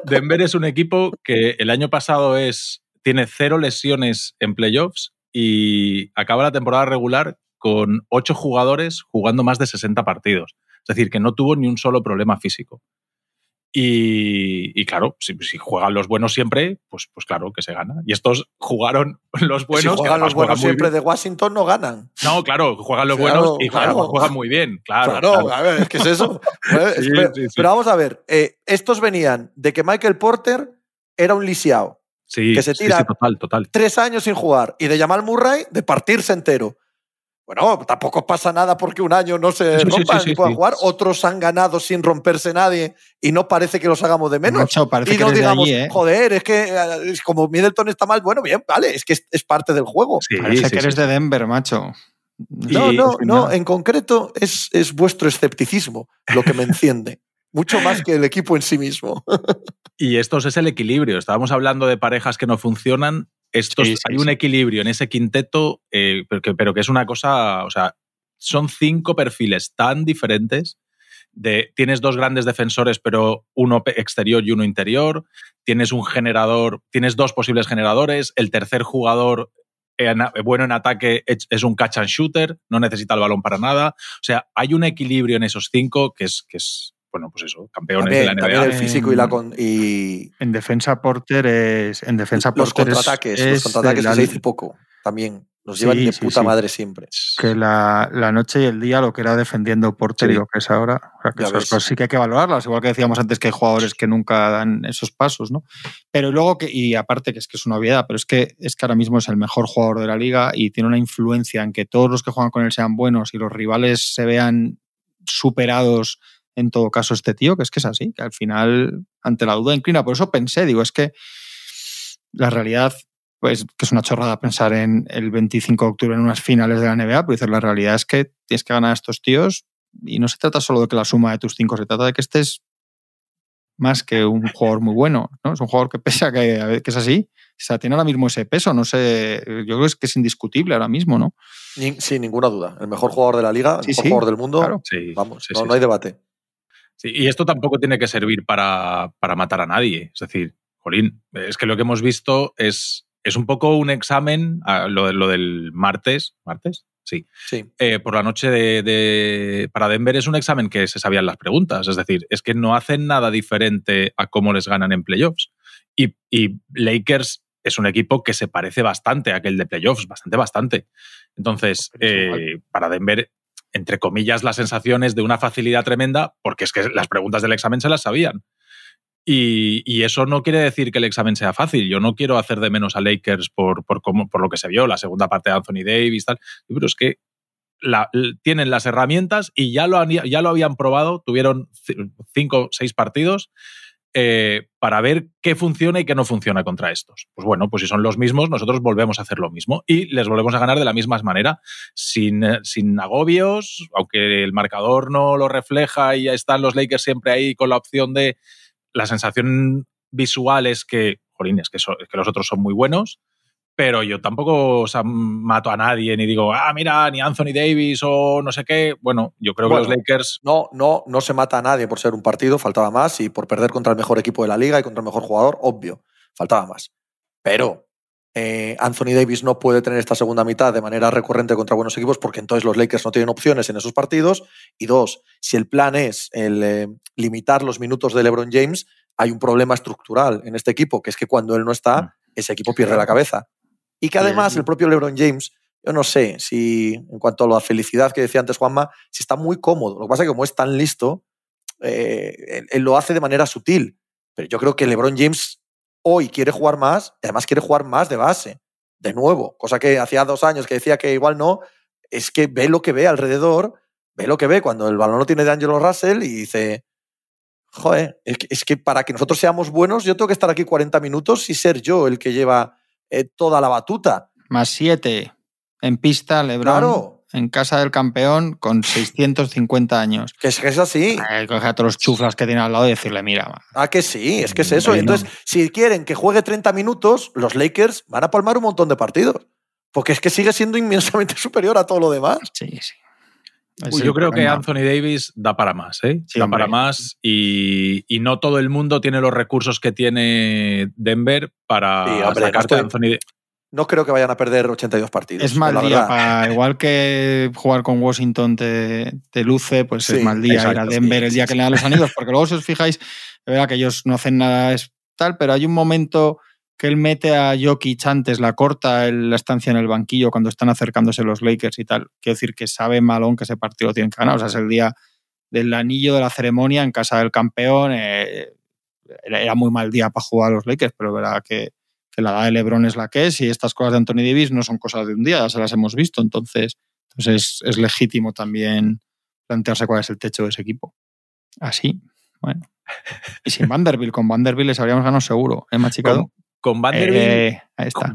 Denver es un equipo que el año pasado es, tiene cero lesiones en playoffs y acaba la temporada regular con ocho jugadores jugando más de 60 partidos. Es decir, que no tuvo ni un solo problema físico. Y, y claro, si, si juegan los buenos siempre, pues, pues claro que se gana. Y estos jugaron [laughs] los buenos. si juegan los buenos juegan siempre bien. de Washington, no ganan. No, claro, juegan los Claro, buenos y juegan, claro. juegan muy bien. Claro, Claro, a ver, es que es eso. [laughs] Sí, pero, sí, sí. pero vamos a ver, eh, estos venían de que Michael Porter era un lisiado, Sí, que se sí, tira- sí, total, total. tres años sin jugar, y de Jamal Murray de partirse entero. Bueno, tampoco pasa nada porque un año no se Sí, rompan sí, sí, y puedan sí. jugar. Otros han ganado sin romperse nadie y no parece que los hagamos de menos. Parece y que no digamos, allí, ¿eh? joder, es que eh, es como Middleton está mal, bueno, bien, vale, es que es, es parte del juego. Sí, Parece sí, que eres sí. de Denver, macho. No, Y- no, no, en concreto es, es vuestro escepticismo lo que me enciende. [laughs] Mucho más que el equipo en sí mismo. Y esto es el equilibrio. Estábamos hablando de parejas que no funcionan. Estos, Sí, sí, hay un equilibrio en ese quinteto, eh, pero, que, pero que es una cosa, o sea, son cinco perfiles tan diferentes. De, tienes dos grandes defensores, pero uno exterior y uno interior. Tienes un generador, tienes dos posibles generadores. El tercer jugador en- bueno en ataque es es un catch and shooter, no necesita el balón para nada. O sea, hay un equilibrio en esos cinco que es, que es bueno, pues eso, campeones También, de la también NBA. el físico y la con- y En defensa Porter es. En defensa los Porter contraataques, es los contraataques que la- se dice poco. También nos llevan Sí, de puta sí. madre siempre. que la, la noche y el día lo que era defendiendo Porter Sí. y lo que es ahora. O sea, que esas cosas sí que hay que valorarlas, igual que decíamos antes que hay jugadores que nunca dan esos pasos, ¿no? Pero luego que, y aparte que es que es una obviedad, pero es que es que ahora mismo es el mejor jugador de la liga y tiene una influencia en que todos los que juegan con él sean buenos y los rivales se vean superados en todo caso este tío, que es que es así, que al final ante la duda inclina. Por eso pensé, digo, es que la realidad, pues que es una chorrada pensar en el 25 de octubre en unas finales de la NBA, pero dices, la realidad es que tienes que ganar a estos tíos y no se trata solo de que la suma de tus cinco, se trata de que estés más que un jugador muy bueno, ¿no? Es un jugador que pesa que, que es así. O sea, tiene ahora mismo ese peso, no sé, yo creo que es indiscutible ahora mismo, ¿no? sin ninguna duda. El mejor jugador de la liga, el mejor jugador del mundo. Vamos, no, no, hay debate. Y esto tampoco tiene que servir para, para, matar a nadie. Es decir, Jolín, es que lo que hemos visto es, es un poco un examen, lo, lo del martes, ¿martes? Sí. sí. Eh, por la noche de, para Denver es un examen que se sabían las preguntas. Es decir, es que no hacen nada diferente a cómo les ganan en playoffs. Y, y Lakers es un equipo que se parece bastante a aquel de playoffs, bastante, bastante. Entonces, eh, para Denver, entre comillas, la sensación es de una facilidad tremenda, porque es que las preguntas del examen se las sabían. Y, eso no quiere decir que el examen sea fácil. Yo no quiero hacer de menos a Lakers por, por, por lo que se vio, la segunda parte de Anthony Davis, tal. Pero es que tienen las herramientas y ya lo, ya lo habían probado, tuvieron cinco o seis partidos eh, para ver qué funciona y qué no funciona contra estos. Pues bueno, pues si son los mismos, nosotros volvemos a hacer lo mismo y les volvemos a ganar de la misma manera, sin, eh, sin agobios, aunque el marcador no lo refleja y ya están los Lakers siempre ahí con la opción de... La sensación visual es que, jolines, que, que los otros son muy buenos, pero yo tampoco mato a nadie ni digo, ah, mira, ni Anthony Davis o no sé qué. Bueno, yo creo que los Lakers. No, no, no se mata a nadie por ser un partido, faltaba más, y por perder contra el mejor equipo de la liga y contra el mejor jugador, obvio, faltaba más. Pero eh, Anthony Davis no puede tener esta segunda mitad de manera recurrente contra buenos equipos porque entonces los Lakers no tienen opciones en esos partidos. Y dos, si el plan es el eh, limitar los minutos de LeBron James, hay un problema estructural en este equipo, que es que cuando él no está, mm. ese equipo pierde la cabeza. Y que además el propio LeBron James, yo no sé si en cuanto a la felicidad que decía antes Juanma, si está muy cómodo. Lo que pasa es que como es tan listo, eh, él, lo hace de manera sutil. Pero yo creo que LeBron James hoy quiere jugar más y además quiere jugar más de base, de nuevo, cosa que hacía dos años que decía que igual no, es que ve lo que ve alrededor, ve lo que ve cuando el balón no tiene de Angelo Russell y dice, joder, es que, es que para que nosotros seamos buenos yo tengo que estar aquí 40 minutos y ser yo el que lleva eh, toda la batuta. Más siete en pista, Lebron. En casa del campeón con 650 años. Que es, que es así. coge a todos los chuflas que tiene al lado y decirle, mira. Ah, que sí, es que es eso. Entonces, si quieren que juegue 30 minutos, los Lakers van a palmar un montón de partidos. Porque es que sigue siendo inmensamente [laughs] superior a todo lo demás. Sí, sí. Yo creo que Anthony Davis da para más, ¿eh? da para más y, no todo el mundo tiene los recursos que tiene Denver para sacarte a Anthony Davis. No creo que vayan a perder 82 partidos. Es mal día, igual que jugar con Washington te, luce, pues es mal día ir a Denver el día que le dan los anillos, porque luego si os fijáis, es verdad que ellos no hacen nada tal, pero hay un momento que él mete a Jokic antes, la corta la estancia en el banquillo cuando están acercándose los Lakers y tal. Quiero decir que sabe malón que ese partido lo tienen que ganar. O sea, es el día del anillo de la ceremonia en casa del campeón. Eh, era muy mal día para jugar a los Lakers, pero verdad que, que, la edad de LeBron es la que es y estas cosas de Anthony Davis no son cosas de un día, ya se las hemos visto. Entonces, entonces es, legítimo también plantearse cuál es el techo de ese equipo. Así, bueno. Y sin Vanderbilt, con Vanderbilt les habríamos ganado seguro, ¿eh, machicado? ¿Con Vanderbilt eh,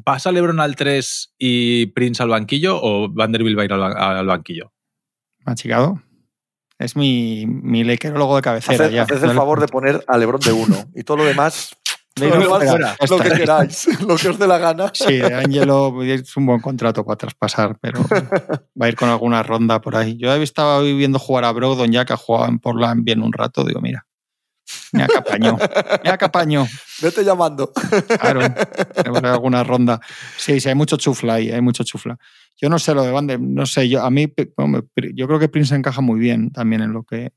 pasa LeBron al 3 y Prince al banquillo o Vanderbilt va a ir al, banquillo? Machicado. Es mi, mi de cabecera. Haced, ya. el favor de poner a LeBron de 1 y todo lo demás [laughs] lo, que queráis, [laughs] lo que os dé la gana. Sí, Angelo es un buen contrato para traspasar, pero va a ir con alguna ronda por ahí. Yo estaba viendo jugar a Brogdon ya que ha jugado en Portland bien un rato. Digo, mira, me acapañó. Me acapañó. Vete llamando. Claro, alguna ronda. Sí, sí, hay mucho chufla ahí, hay mucho chufla. Yo no sé lo de Bande, no sé, yo a mí, yo creo que Prince encaja muy bien también en lo que,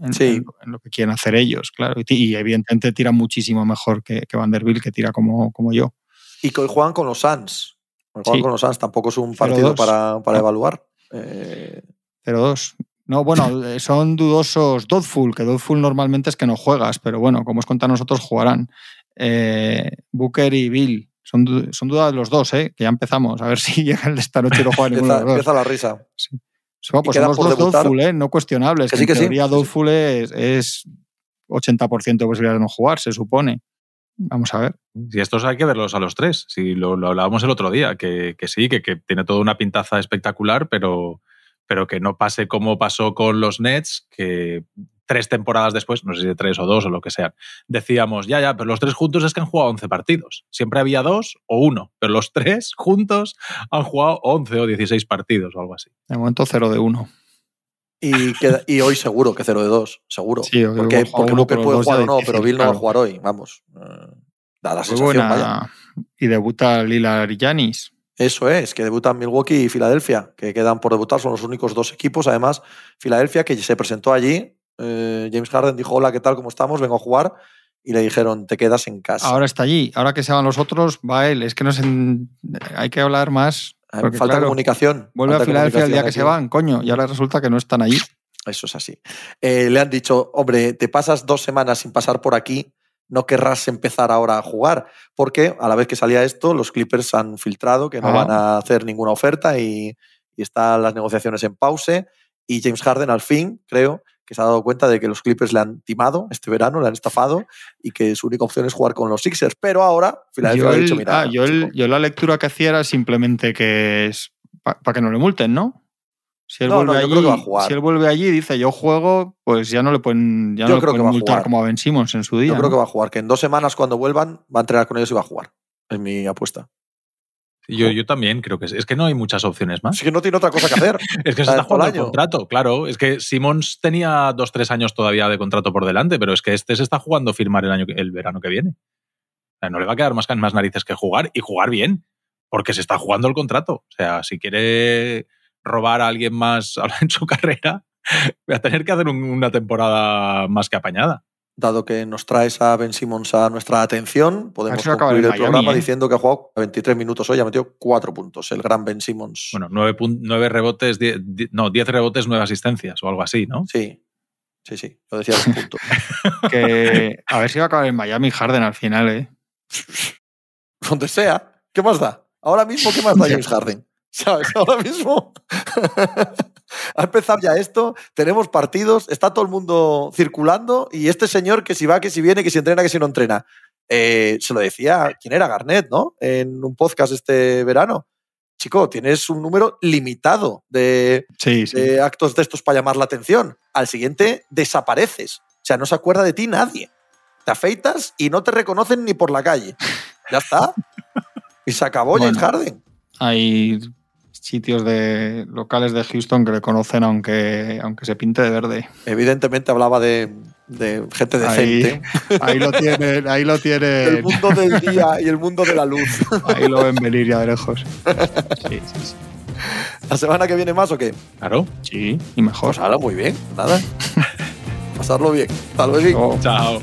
en, lo que quieren hacer ellos, claro. Y, evidentemente tira muchísimo mejor que, que, Vanderbilt, que tira como, como yo. Y que hoy juegan con los Suns. Juegan con los Suns tampoco es un partido para, para evaluar. Eh... Pero dos. No, bueno, eh, son dudosos Dodful, que Dodful normalmente es que no juegas, pero bueno, como os contan nosotros, jugarán. Eh, Booker y Bill. Son, son dudas los dos, ¿eh? que ya empezamos. A ver [laughs] si llegan esta noche y no juegan ninguno de los dos. Empieza la risa. Sí. So, pues son los dos debutar. doubtful, ¿eh? no cuestionables. Que sí, en que sí, teoría, que sí. doubtful es, es 80% de posibilidades de no jugar, se supone. Vamos a ver. Y estos hay que verlos a los tres. Si lo, lo hablábamos el otro día, que, que sí, que, que tiene toda una pintaza espectacular, pero, pero que no pase como pasó con los Nets, que tres temporadas después, no sé si de tres o dos o lo que sean, decíamos, ya, ya, pero los tres juntos es que han jugado 11 partidos. Siempre había dos o uno, pero los tres juntos han jugado 11 o 16 partidos o algo así. De momento 0 de 1. Y, queda- y hoy seguro que 0 de 2, seguro. Sí, hoy porque porque uno, Booker pero puede jugar o no, pero Bill no va a jugar hoy, vamos. Eh, Da la Muy sensación, vaya. buena. Y debuta Lillard y Giannis. Eso es, que debutan Milwaukee y Filadelfia, que quedan por debutar, son los únicos dos equipos. Además, Filadelfia, que se presentó allí, eh, James Harden dijo, hola, ¿qué tal? ¿Cómo estamos? Vengo a jugar. Y le dijeron, te quedas en casa. Ahora está allí. Ahora que se van los otros, va él. Es que no sé, hay que hablar más. Eh, porque, falta claro, comunicación. Vuelve a Filadelfia el día que se van, coño. Y ahora resulta que no están allí. Eso es así. Eh, le han dicho, hombre, te pasas dos semanas sin pasar por aquí, no querrás empezar ahora a jugar, porque a la vez que salía esto, los Clippers han filtrado que no Ah. van a hacer ninguna oferta y, y están las negociaciones en pause. Y James Harden, al fin, creo, que se ha dado cuenta de que los Clippers le han timado este verano, le han estafado y que su única opción es jugar con los Sixers. Pero ahora, Filadelfia ha dicho, mira, ah, yo, el- yo la lectura que hacía era simplemente que es para que no le multen, ¿no? Si él, No, vuelve no, allí, creo que va a jugar. si él vuelve allí y dice yo juego, pues ya no le pueden, ya Yo no le creo que pueden va a multar jugar. como a Ben Simmons en su día. yo creo ¿no? que va a jugar, que en dos semanas cuando vuelvan va a entrenar con ellos y va a jugar. Es mi apuesta. Yo, yo también creo que es, es que no hay muchas opciones más. Es que no tiene otra cosa que hacer. [laughs] Es que se está jugando el contrato, claro. Es que Simmons tenía dos, tres años todavía de contrato por delante, pero es que este se está jugando firmar el, año, que- el verano que viene. O sea, no le va a quedar más, más narices que jugar y jugar bien, porque se está jugando el contrato. O sea, si quiere robar a alguien más [laughs] en su carrera, va a tener que hacer un- una temporada más que apañada. dado que nos traes a Ben Simmons a nuestra atención, podemos concluir el Miami, programa ¿eh? diciendo que ha jugado 23 minutos hoy, ha metido 4 puntos, el gran Ben Simmons. Bueno, nueve, pun- nueve rebotes, die- die- no, diez rebotes, nueve asistencias o algo así, ¿no? Sí, sí, sí, lo decía en punto. [laughs] Que a ver si va a acabar en Miami Harden al final, ¿eh? [laughs] Donde sea, ¿qué más da? Ahora mismo, ¿qué más da James Harden? ¿Sabes? [laughs] Ahora mismo ha empezado ya esto, tenemos partidos, está todo el mundo circulando y este señor que si va, que si viene, que si entrena, que si no entrena. Eh, se lo decía, ¿quién era? Garnett, ¿no? En un podcast este verano. Chico, tienes un número limitado de, Sí, sí. de actos de estos para llamar la atención. Al siguiente desapareces. O sea, no se acuerda de ti nadie. Te afeitas y no te reconocen ni por la calle. Ya está. Y se acabó James Bueno. Harden. Hay sitios de locales de Houston que le conocen aunque, aunque se pinte de verde. Evidentemente hablaba de, de gente decente. Ahí, ahí lo tienen, ahí lo [laughs] El tienen, mundo del día y el mundo de la luz. ahí lo ven venir ya de lejos. Sí, sí, sí. ¿La semana que viene más o qué? Claro. Sí, y mejor. Pues ahora muy bien. Nada. [laughs] Pasarlo bien. Hasta luego. Chao.